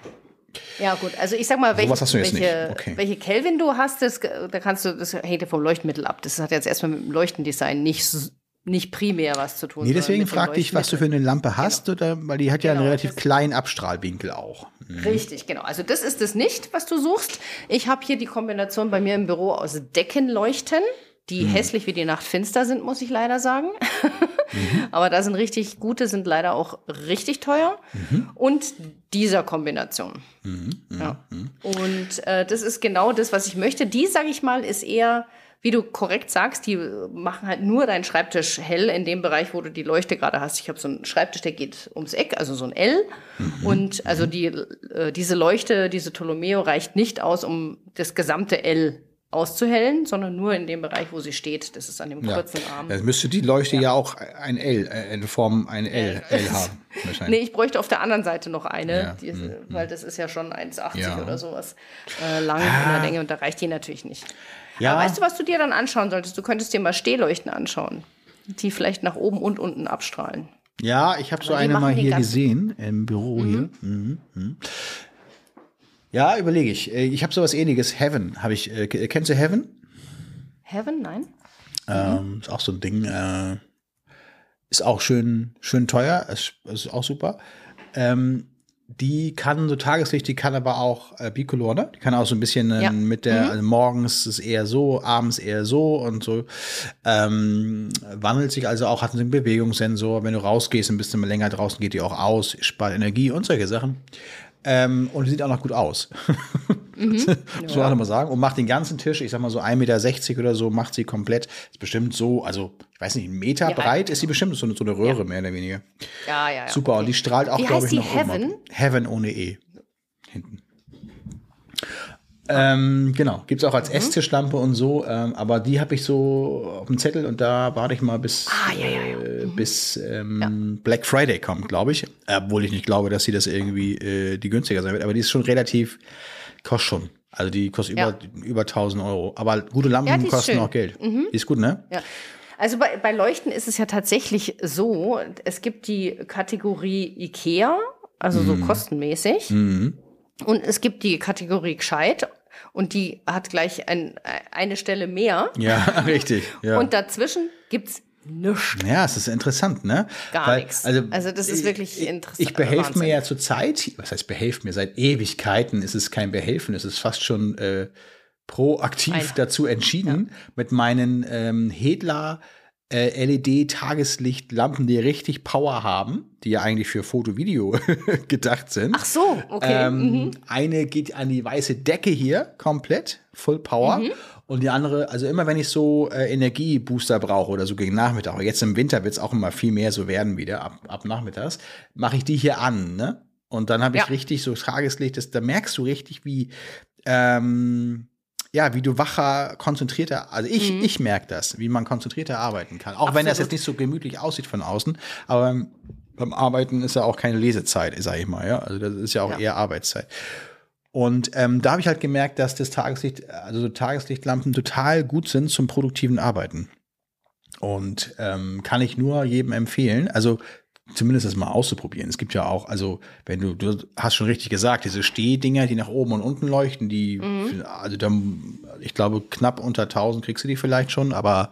S3: Ja, gut. Also ich sag mal, welche,
S2: hast du jetzt
S3: welche.
S2: Okay.
S3: welche Kelvin du hast, das, da kannst du, das hängt ja vom Leuchtmittel ab. Das hat jetzt erstmal mit dem Leuchtendesign nicht, s- nicht primär was zu tun.
S2: Nee, deswegen
S3: mit dem
S2: fragte ich, was du für eine Lampe hast, oder, weil die hat ja einen
S3: Genau,
S2: relativ
S3: das-
S2: kleinen Abstrahlwinkel auch.
S3: Richtig, genau. Also das ist es nicht, was du suchst. Ich habe hier die Kombination bei mir im Büro aus Deckenleuchten die hässlich wie die Nacht finster sind, muss ich leider sagen. Aber da sind richtig gute, sind leider auch richtig teuer. Und dieser Kombination. ja. Und äh, das ist genau das, was ich möchte. Die, sage ich mal, ist eher, wie du korrekt sagst, die machen halt nur deinen Schreibtisch hell in dem Bereich, wo du die Leuchte gerade hast. Ich habe so einen Schreibtisch, der geht ums Eck, also so ein L. Und also die, äh, diese Leuchte, diese Tolomeo reicht nicht aus, um das gesamte L auszuhellen, sondern nur in dem Bereich, wo sie steht. Das ist an dem
S2: Ja.
S3: kurzen Arm.
S2: Dann müsste die Leuchte ja, auch ein L, äh, in Form ein L, L haben.
S3: Nee, ich bräuchte auf der anderen Seite noch eine,
S2: Ja,
S3: die, weil das ist ja schon 1,80
S2: Ja.
S3: oder sowas äh, lang in der Länge und da reicht die natürlich nicht.
S2: Ja.
S3: Aber weißt du, was du dir dann anschauen solltest? Du könntest dir mal Stehleuchten anschauen, die vielleicht nach oben und unten abstrahlen.
S2: Ja, ich habe so eine mal hier gesehen im Büro hier. Mhm. Mhm. Ja, überlege ich. Äh, Ich habe sowas ähnliches. Heaven habe ich. Äh, k- kennst du Heaven?
S3: Heaven, nein?
S2: Ähm, ist auch so ein Ding. Äh, ist auch schön, schön teuer. Ist, ist auch super. Ähm, die kann so Tageslicht, die kann aber auch äh, Bicolor, ne? Die kann auch so ein bisschen äh,
S3: Ja.
S2: mit der, also morgens ist eher so, abends eher so und so. Ähm, wandelt sich also auch, hat einen Bewegungssensor. Wenn du rausgehst und bist du mal länger draußen, geht die auch aus, spart Energie und solche Sachen. Ähm, und sieht auch noch gut aus. Muss man auch mal sagen. Und macht den ganzen Tisch, ich sag mal so 1,60 Meter oder so, macht sie komplett. Ist bestimmt so, also ich weiß nicht, einen Meter
S3: Ja,
S2: breit ist sie bestimmt, so eine, so eine Röhre mehr oder weniger.
S3: Ja, ja, ja.
S2: Super, und die strahlt auch, glaube ich, noch oben
S3: Heaven?
S2: ab. Heaven ohne E. Hinten. Ähm, genau, gibt es auch
S3: Mhm.
S2: als Esstischlampe und so, ähm, aber die habe ich so auf dem Zettel und da warte ich mal bis,
S3: Ah, ja, ja, ja.
S2: Äh, bis ähm, Black Friday kommt, glaube ich. Obwohl ich nicht glaube, dass sie das irgendwie äh, die günstiger sein wird, aber die ist schon relativ, kostet schon. Also die kostet über, über 1000 Euro. Aber gute Lampen kosten
S3: schön. Mhm.
S2: auch Geld. Die ist gut, ne?
S3: Ja. Also bei, bei Leuchten ist es ja tatsächlich so, es gibt die Kategorie IKEA, also so
S2: Mhm.
S3: Und es gibt die Kategorie gescheit und die hat gleich ein, eine Stelle mehr.
S2: Ja, richtig. Ja.
S3: Und dazwischen gibt's nichts.
S2: Ja, es ist interessant, ne?
S3: Gar nix. Also das ist
S2: ich-
S3: wirklich
S2: ich-
S3: interessant.
S2: Ich behelfe mir ja zur Zeit, was heißt behelfe mir? Seit Ewigkeiten ist es kein Behelfen, es ist fast schon äh, proaktiv
S3: Ein-
S2: dazu entschieden, mit meinen ähm, Hedler äh, LED-Tageslichtlampen, die richtig Power haben, die ja eigentlich für Foto-Video gedacht sind.
S3: Ach so, okay.
S2: Ähm,
S3: mhm.
S2: Eine geht an die weiße Decke hier komplett, Full Power.
S3: Mhm.
S2: Und die andere, also immer wenn ich so äh, Energiebooster brauche oder so gegen Nachmittag, aber jetzt im Winter wird es auch immer viel mehr so werden wieder, ab, ab nachmittags, mache ich die hier an, ne? Und dann habe ich
S3: Ja.
S2: richtig so Tageslicht, das, da merkst du richtig, wie, ähm, ja, wie du wacher, konzentrierter, also ich, ich merke das, wie man konzentrierter arbeiten kann. Auch wenn das
S3: Mhm. Absolut.
S2: jetzt nicht so gemütlich aussieht von außen, aber beim, beim Arbeiten ist ja auch keine Lesezeit, sag ich mal, ja. Also das ist ja auch
S3: Ja.
S2: eher Arbeitszeit. Und ähm, da habe ich halt gemerkt, dass das Tageslicht, also so Tageslichtlampen total gut sind zum produktiven Arbeiten. Und ähm, kann ich nur jedem empfehlen, also zumindest das mal auszuprobieren. Es gibt ja auch, also wenn du, du hast schon richtig gesagt, diese Stehdinger, die nach oben und unten leuchten, die, also dann, ich glaube, knapp unter 1000 kriegst du die vielleicht schon, aber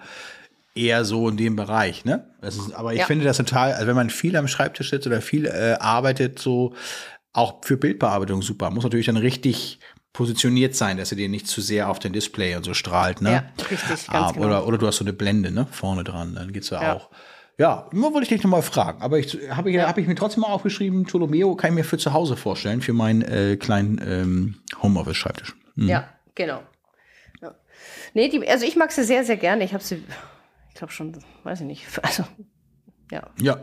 S2: eher so in dem Bereich, ne? Ist, aber ich
S3: Ja.
S2: finde das total, also wenn man viel am Schreibtisch sitzt oder viel äh, arbeitet, so auch für Bildbearbeitung super. Muss natürlich dann richtig positioniert sein, dass er dir nicht zu sehr auf den Display und so strahlt, ne?
S3: Ja, richtig, ganz
S2: Ah,
S3: genau.
S2: Oder, oder du hast so eine Blende, ne? Vorne dran, dann geht's ja,
S3: Ja.
S2: auch. Ja, nur wollte ich dich noch mal fragen. Aber ich habe ich, hab ich mir trotzdem mal aufgeschrieben, Ptolomeo kann ich mir für zu Hause vorstellen, für meinen äh, kleinen ähm, Homeoffice-Schreibtisch.
S3: Ja, genau. Ja. Nee, die, also ich mag sie sehr, sehr gerne. Ich habe sie, ich glaube schon, weiß ich nicht, also ja,
S2: Ja,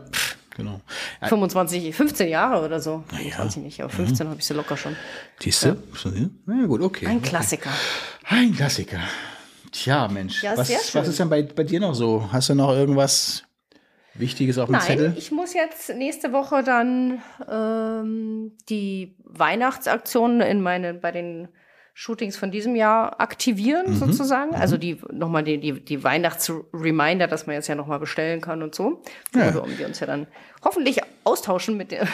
S2: genau. Ja,
S3: 25, 15 Jahre oder so. 25 nicht, aber 15 habe ich sie locker schon.
S2: Siehst du? Ja. ja, gut, okay.
S3: Ein Klassiker.
S2: Ein Klassiker. Tja, Mensch.
S3: Ja,
S2: was,
S3: sehr schön.
S2: was ist denn bei, bei dir noch so? Hast du noch irgendwas Wichtiges auf dem
S3: Nein,
S2: Zettel?
S3: ich muss jetzt nächste Woche dann ähm, die Weihnachtsaktionen in meine, bei den Shootings von diesem Jahr aktivieren,
S2: Mhm.
S3: sozusagen. Also die nochmal die, die, die Weihnachtsreminder, dass man jetzt ja nochmal bestellen kann und so.
S2: Ja.
S3: Worüber wir uns ja dann hoffentlich austauschen mit, der,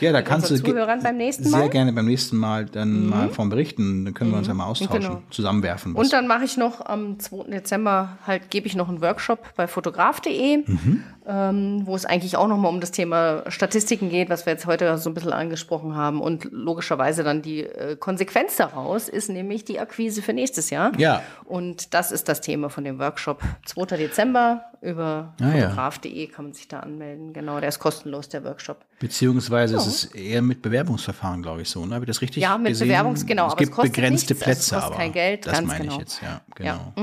S2: Ja, da kannst du
S3: Zuhörern beim nächsten
S2: sehr
S3: Mal. Mhm.
S2: gerne beim nächsten Mal dann mal von berichten. Dann können wir uns ja mal austauschen,
S3: Genau.
S2: zusammenwerfen. was-
S3: Und dann mache ich noch am 2. Dezember halt, gebe ich noch einen Workshop bei fotograf.de.
S2: Mhm.
S3: Ähm, wo es eigentlich auch nochmal um das Thema Statistiken geht, was wir jetzt heute so ein bisschen angesprochen haben. Und logischerweise dann die äh, Konsequenz daraus ist nämlich die Akquise für nächstes Jahr.
S2: Ja.
S3: Und das ist das Thema von dem Workshop. 2. Dezember über
S2: Ah,
S3: fotograf.de kann man sich da anmelden. Genau, der ist kostenlos, der Workshop.
S2: Beziehungsweise ist es eher mit Bewerbungsverfahren, glaube ich, so. Ne? Habe ich das richtig
S3: Ja, mit
S2: gesehen?
S3: Bewerbungs- genau,
S2: Es
S3: aber es
S2: gibt
S3: kostet
S2: begrenzte
S3: nichts, also es
S2: Plätze, aber
S3: kein Geld,
S2: das meine ich
S3: genau.
S2: jetzt, ja,
S3: Ja.
S2: genau.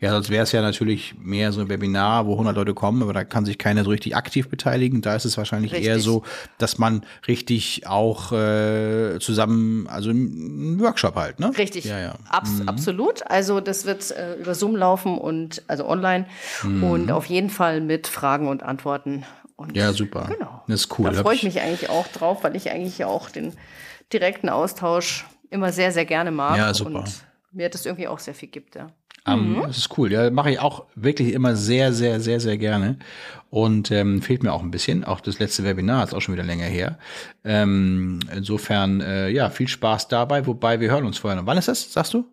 S2: Ja, sonst wäre es ja natürlich mehr so ein Webinar, wo 100 Leute kommen, aber da kann sich keiner so richtig aktiv beteiligen. Da ist es wahrscheinlich eher
S3: Richtig.
S2: so, dass man richtig auch äh, zusammen, also einen Workshop halt, ne?
S3: Richtig.
S2: Ja, ja.
S3: Abs Absolut. Also das wird äh, über Zoom laufen und also online und auf jeden Fall mit Fragen und Antworten. Und
S2: Ja, super.
S3: Genau.
S2: Das ist cool.
S3: Da freue ich mich eigentlich auch drauf, weil ich eigentlich ja auch den direkten Austausch immer sehr, sehr gerne mag.
S2: Ja, super.
S3: Und mir das irgendwie auch sehr viel gibt, ja.
S2: Ähm, Das ist cool. Ja, mache ich auch wirklich immer sehr, sehr, sehr, sehr gerne. Und ähm, fehlt mir auch ein bisschen. Auch das letzte Webinar ist auch schon wieder länger her. Ähm, insofern, äh, ja, viel Spaß dabei. Wobei wir hören uns vorher noch. Wann ist das, sagst du?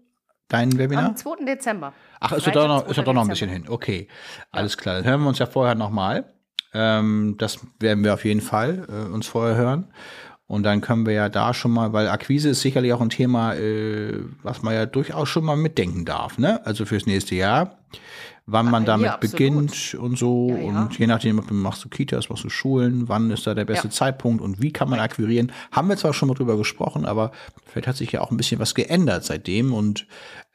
S2: Dein Webinar?
S3: Am 2. Dezember.
S2: Ach, ist doch doch noch, ist doch noch ein
S3: 2.
S2: bisschen hin. Okay, alles klar. Dann hören wir uns ja vorher nochmal. Ähm, das werden wir auf jeden Fall äh, uns vorher hören. Und dann können wir ja da schon mal, weil Akquise ist sicherlich auch ein Thema, äh, was man ja durchaus schon mal mitdenken darf, ne? Also fürs nächste Jahr. Wann man
S3: ja,
S2: damit
S3: absolut.
S2: beginnt und so.
S3: Ja, ja.
S2: Und je nachdem, machst du Kitas, machst du Schulen, wann ist da der beste
S3: Ja.
S2: Zeitpunkt und wie kann man akquirieren. Haben wir zwar schon mal drüber gesprochen, aber vielleicht hat sich ja auch ein bisschen was geändert seitdem und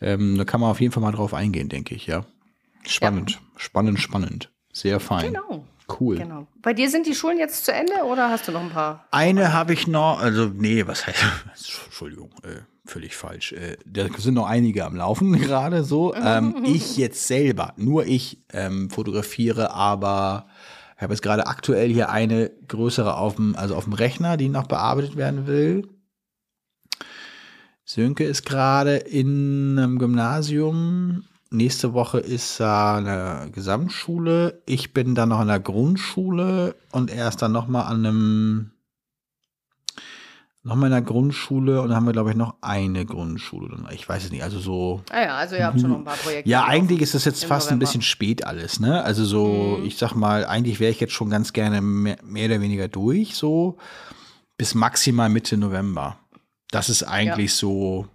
S2: ähm, da kann man auf jeden Fall mal drauf eingehen, denke ich, ja. Spannend, spannend, spannend. Sehr fein.
S3: Genau.
S2: Cool.
S3: Genau. Bei dir sind die Schulen jetzt zu Ende oder hast du noch ein paar?
S2: Eine habe ich noch, also nee, was heißt, Entschuldigung, äh, völlig falsch. Äh, da sind noch einige am Laufen gerade so. Ähm, ich jetzt selber, nur ich ähm, fotografiere, aber ich habe jetzt gerade aktuell hier eine größere auf dem, also auf dem Rechner, die noch bearbeitet werden will. Sönke ist gerade in einem Gymnasium. Nächste Woche ist er an der Gesamtschule. Ich bin dann noch an der Grundschule und er ist dann noch mal an einem noch mal in der Grundschule und dann haben wir glaube ich noch eine Grundschule. Ich weiß es nicht, also so
S3: Ah ja, also ihr habt schon noch ein paar Projekte.
S2: ja, eigentlich ist das jetzt fast ein
S3: November.
S2: bisschen spät alles, ne? Also so,
S3: Mhm.
S2: ich sag mal, eigentlich wäre ich jetzt schon ganz gerne mehr, mehr oder weniger durch, so bis maximal Mitte November. Das ist eigentlich so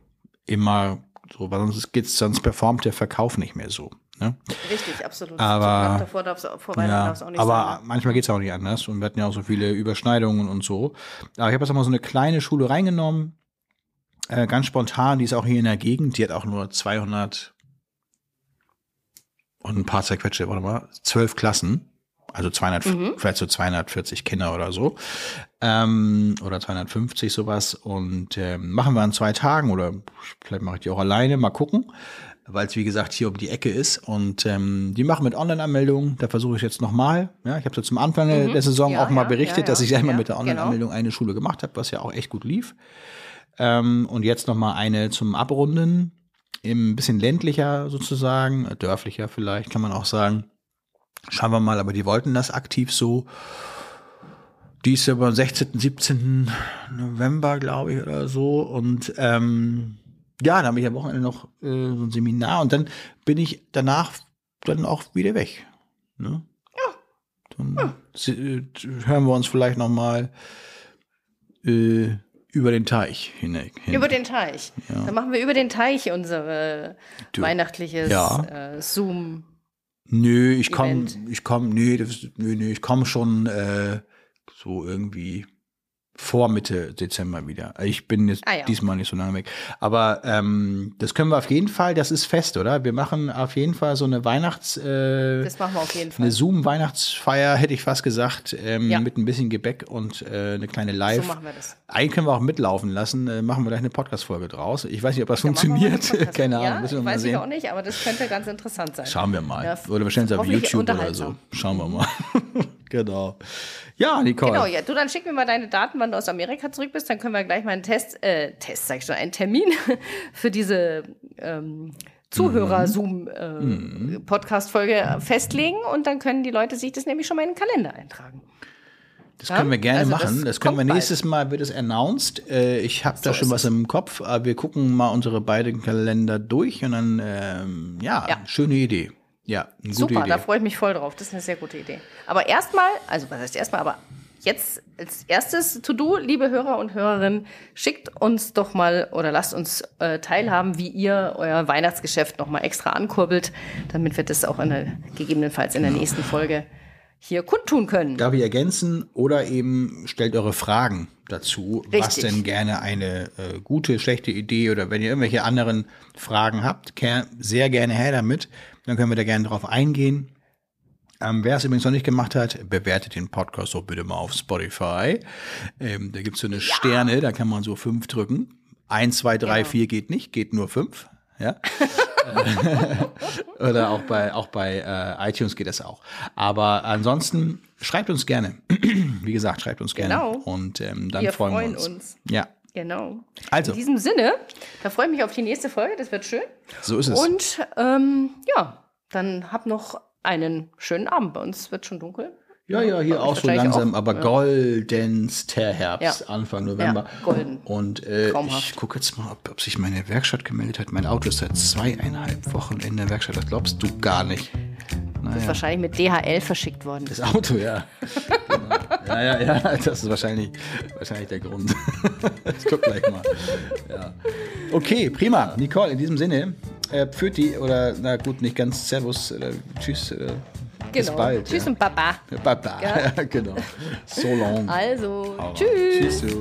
S2: immer so, weil sonst geht's, sonst performt der Verkauf nicht mehr so. Ne?
S3: Richtig, absolut.
S2: Aber-
S3: davor darf's, vor Weihnachten
S2: Ja,
S3: darf's auch nicht
S2: aber
S3: sein.
S2: manchmal geht's auch nicht anders und wir hatten ja auch so viele Überschneidungen und so. Aber ich habe jetzt mal so eine kleine Schule reingenommen, äh, ganz spontan, die ist auch hier in der Gegend, die hat auch nur 200 und ein paar zerquetschte, warte mal, zwölf Klassen. Also 200,
S3: Mhm.
S2: vielleicht so 240 Kinder oder so. Ähm, oder 250 sowas. Und ähm, machen wir an zwei Tagen oder vielleicht mache ich die auch alleine, mal gucken. Weil es, wie gesagt, hier um die Ecke ist. Und ähm, die machen mit Online-Anmeldungen. Da versuche ich jetzt nochmal. Ja, ich habe so zum Anfang der Saison
S3: Mhm. Ja,
S2: auch mal
S3: ja,
S2: berichtet,
S3: ja,
S2: dass ich einmal mit der
S3: genau.
S2: Online-Anmeldung eine Schule gemacht habe, was ja auch echt gut lief. Ähm, und jetzt noch mal eine zum Abrunden. Im bisschen ländlicher sozusagen, äh, dörflicher vielleicht, kann man auch sagen. Schauen wir mal, aber die wollten das aktiv so. Die ist ja am 16., 17. November, glaube ich, oder so. Und ähm, ja, dann habe ich am Wochenende noch äh, so ein Seminar und dann bin ich danach dann auch wieder weg. Ne? Ja. Dann se- äh, hören wir uns vielleicht noch mal äh, über den Teich hinweg. Hin.
S3: Über den Teich. Dann machen wir über den Teich unser
S2: Du-
S3: weihnachtliches
S2: Ja.
S3: äh, Zoom.
S2: Nö, ich komme, ich komme, nö, das, nö, nö, ich komme schon äh, so irgendwie vor Mitte Dezember wieder. Ich bin jetzt
S3: Ah, ja.
S2: diesmal nicht so lange weg. Aber ähm, das können wir auf jeden Fall, das ist fest, oder? Wir machen auf jeden Fall so eine Weihnachts, äh,
S3: Das machen wir auf jeden Fall.
S2: eine Zoom-Weihnachtsfeier, hätte ich fast gesagt, ähm,
S3: Ja.
S2: mit ein bisschen Gebäck und äh, eine kleine
S3: So
S2: Live.
S3: machen wir das.
S2: Eigentlich können wir auch mitlaufen lassen, äh, machen wir gleich eine Podcast-Folge draus. Ich weiß nicht, ob das
S3: Dann wir
S2: funktioniert. Keine Ahnung,
S3: ja,
S2: müssen wir mal
S3: weiß
S2: sehen.
S3: ich auch nicht, aber das könnte ganz interessant sein.
S2: Schauen wir mal.
S3: Ja,
S2: oder wahrscheinlich auf
S3: hoffentlich
S2: YouTube oder so. Schauen wir mal. genau. Ja, Nicole.
S3: Genau, ja. Du, dann schick mir mal deine Daten, wann du aus Amerika zurück bist. Dann können wir gleich mal einen Test, äh, Test, sag ich schon, einen Termin für diese ähm, Zuhörer-Zoom-Podcast-Folge festlegen. Und dann können die Leute sich das nämlich schon mal in den Kalender eintragen.
S2: Das können wir gerne
S3: Also
S2: machen.
S3: das
S2: Das, können wir
S3: kommt bald.
S2: nächstes Mal, wird es announced. Äh, ich habe da
S3: So
S2: schon
S3: ist
S2: was im Kopf, aber wir gucken mal unsere beiden Kalender durch und dann, ähm, ja,
S3: Ja.
S2: schöne Idee. Ja, eine gute
S3: Super,
S2: Idee.
S3: da freue ich mich voll drauf. Das ist eine sehr gute Idee. Aber erstmal, also was heißt erstmal, aber jetzt als erstes To-Do, liebe Hörer und Hörerinnen, schickt uns doch mal oder lasst uns äh, teilhaben, wie ihr euer Weihnachtsgeschäft noch mal extra ankurbelt, damit wir das auch in der, gegebenenfalls in der nächsten Folge hier kundtun können.
S2: Darf ich ergänzen oder eben stellt eure Fragen dazu, was
S3: Richtig.
S2: denn gerne eine äh, gute, schlechte Idee oder wenn ihr irgendwelche anderen Fragen habt, sehr gerne her damit. Dann können wir da gerne drauf eingehen. Ähm, wer es übrigens noch nicht gemacht hat, bewertet den Podcast doch bitte mal auf Spotify. Ähm, da gibt's so eine Sterne, da kann man so fünf drücken. Eins, zwei, drei,
S3: Genau.
S2: vier geht nicht, geht nur fünf. Ja. Oder auch bei, auch bei äh, iTunes geht das auch. Aber ansonsten schreibt uns gerne. Wie gesagt, schreibt uns gerne.
S3: Genau.
S2: Und ähm, dann
S3: Wir
S2: freuen,
S3: freuen
S2: wir uns.
S3: uns.
S2: Ja,
S3: Genau.
S2: Also.
S3: In diesem Sinne, da freue ich mich auf die nächste Folge, das wird schön.
S2: so ist es.
S3: Und ähm, ja, dann habt noch einen schönen Abend. Bei uns wird schon dunkel.
S2: ja, ja, hier auch so langsam,
S3: auch.
S2: aber
S3: Ja.
S2: goldenster Herbst,
S3: Ja.
S2: Anfang November.
S3: Ja, golden.
S2: Und äh, ich gucke jetzt mal, ob, ob sich meine Werkstatt gemeldet hat. Mein Auto ist seit zweieinhalb Wochen in der Werkstatt. Das glaubst du gar nicht.
S3: Das ist wahrscheinlich mit DHL verschickt worden.
S2: Das Auto, ja. genau. Ja, ja, ja, das ist wahrscheinlich, wahrscheinlich der Grund. ich guck gleich mal. Ja. Okay, prima. Nicole, in diesem Sinne, äh, Pföti oder, na gut, nicht ganz Servus oder Tschüss. Oder bis
S3: Genau.
S2: bald.
S3: Tschüss
S2: ja.
S3: und Baba.
S2: Baba.
S3: Ja.
S2: genau. So long.
S3: Also,
S2: Hau
S3: tschüss.
S2: Tschüss.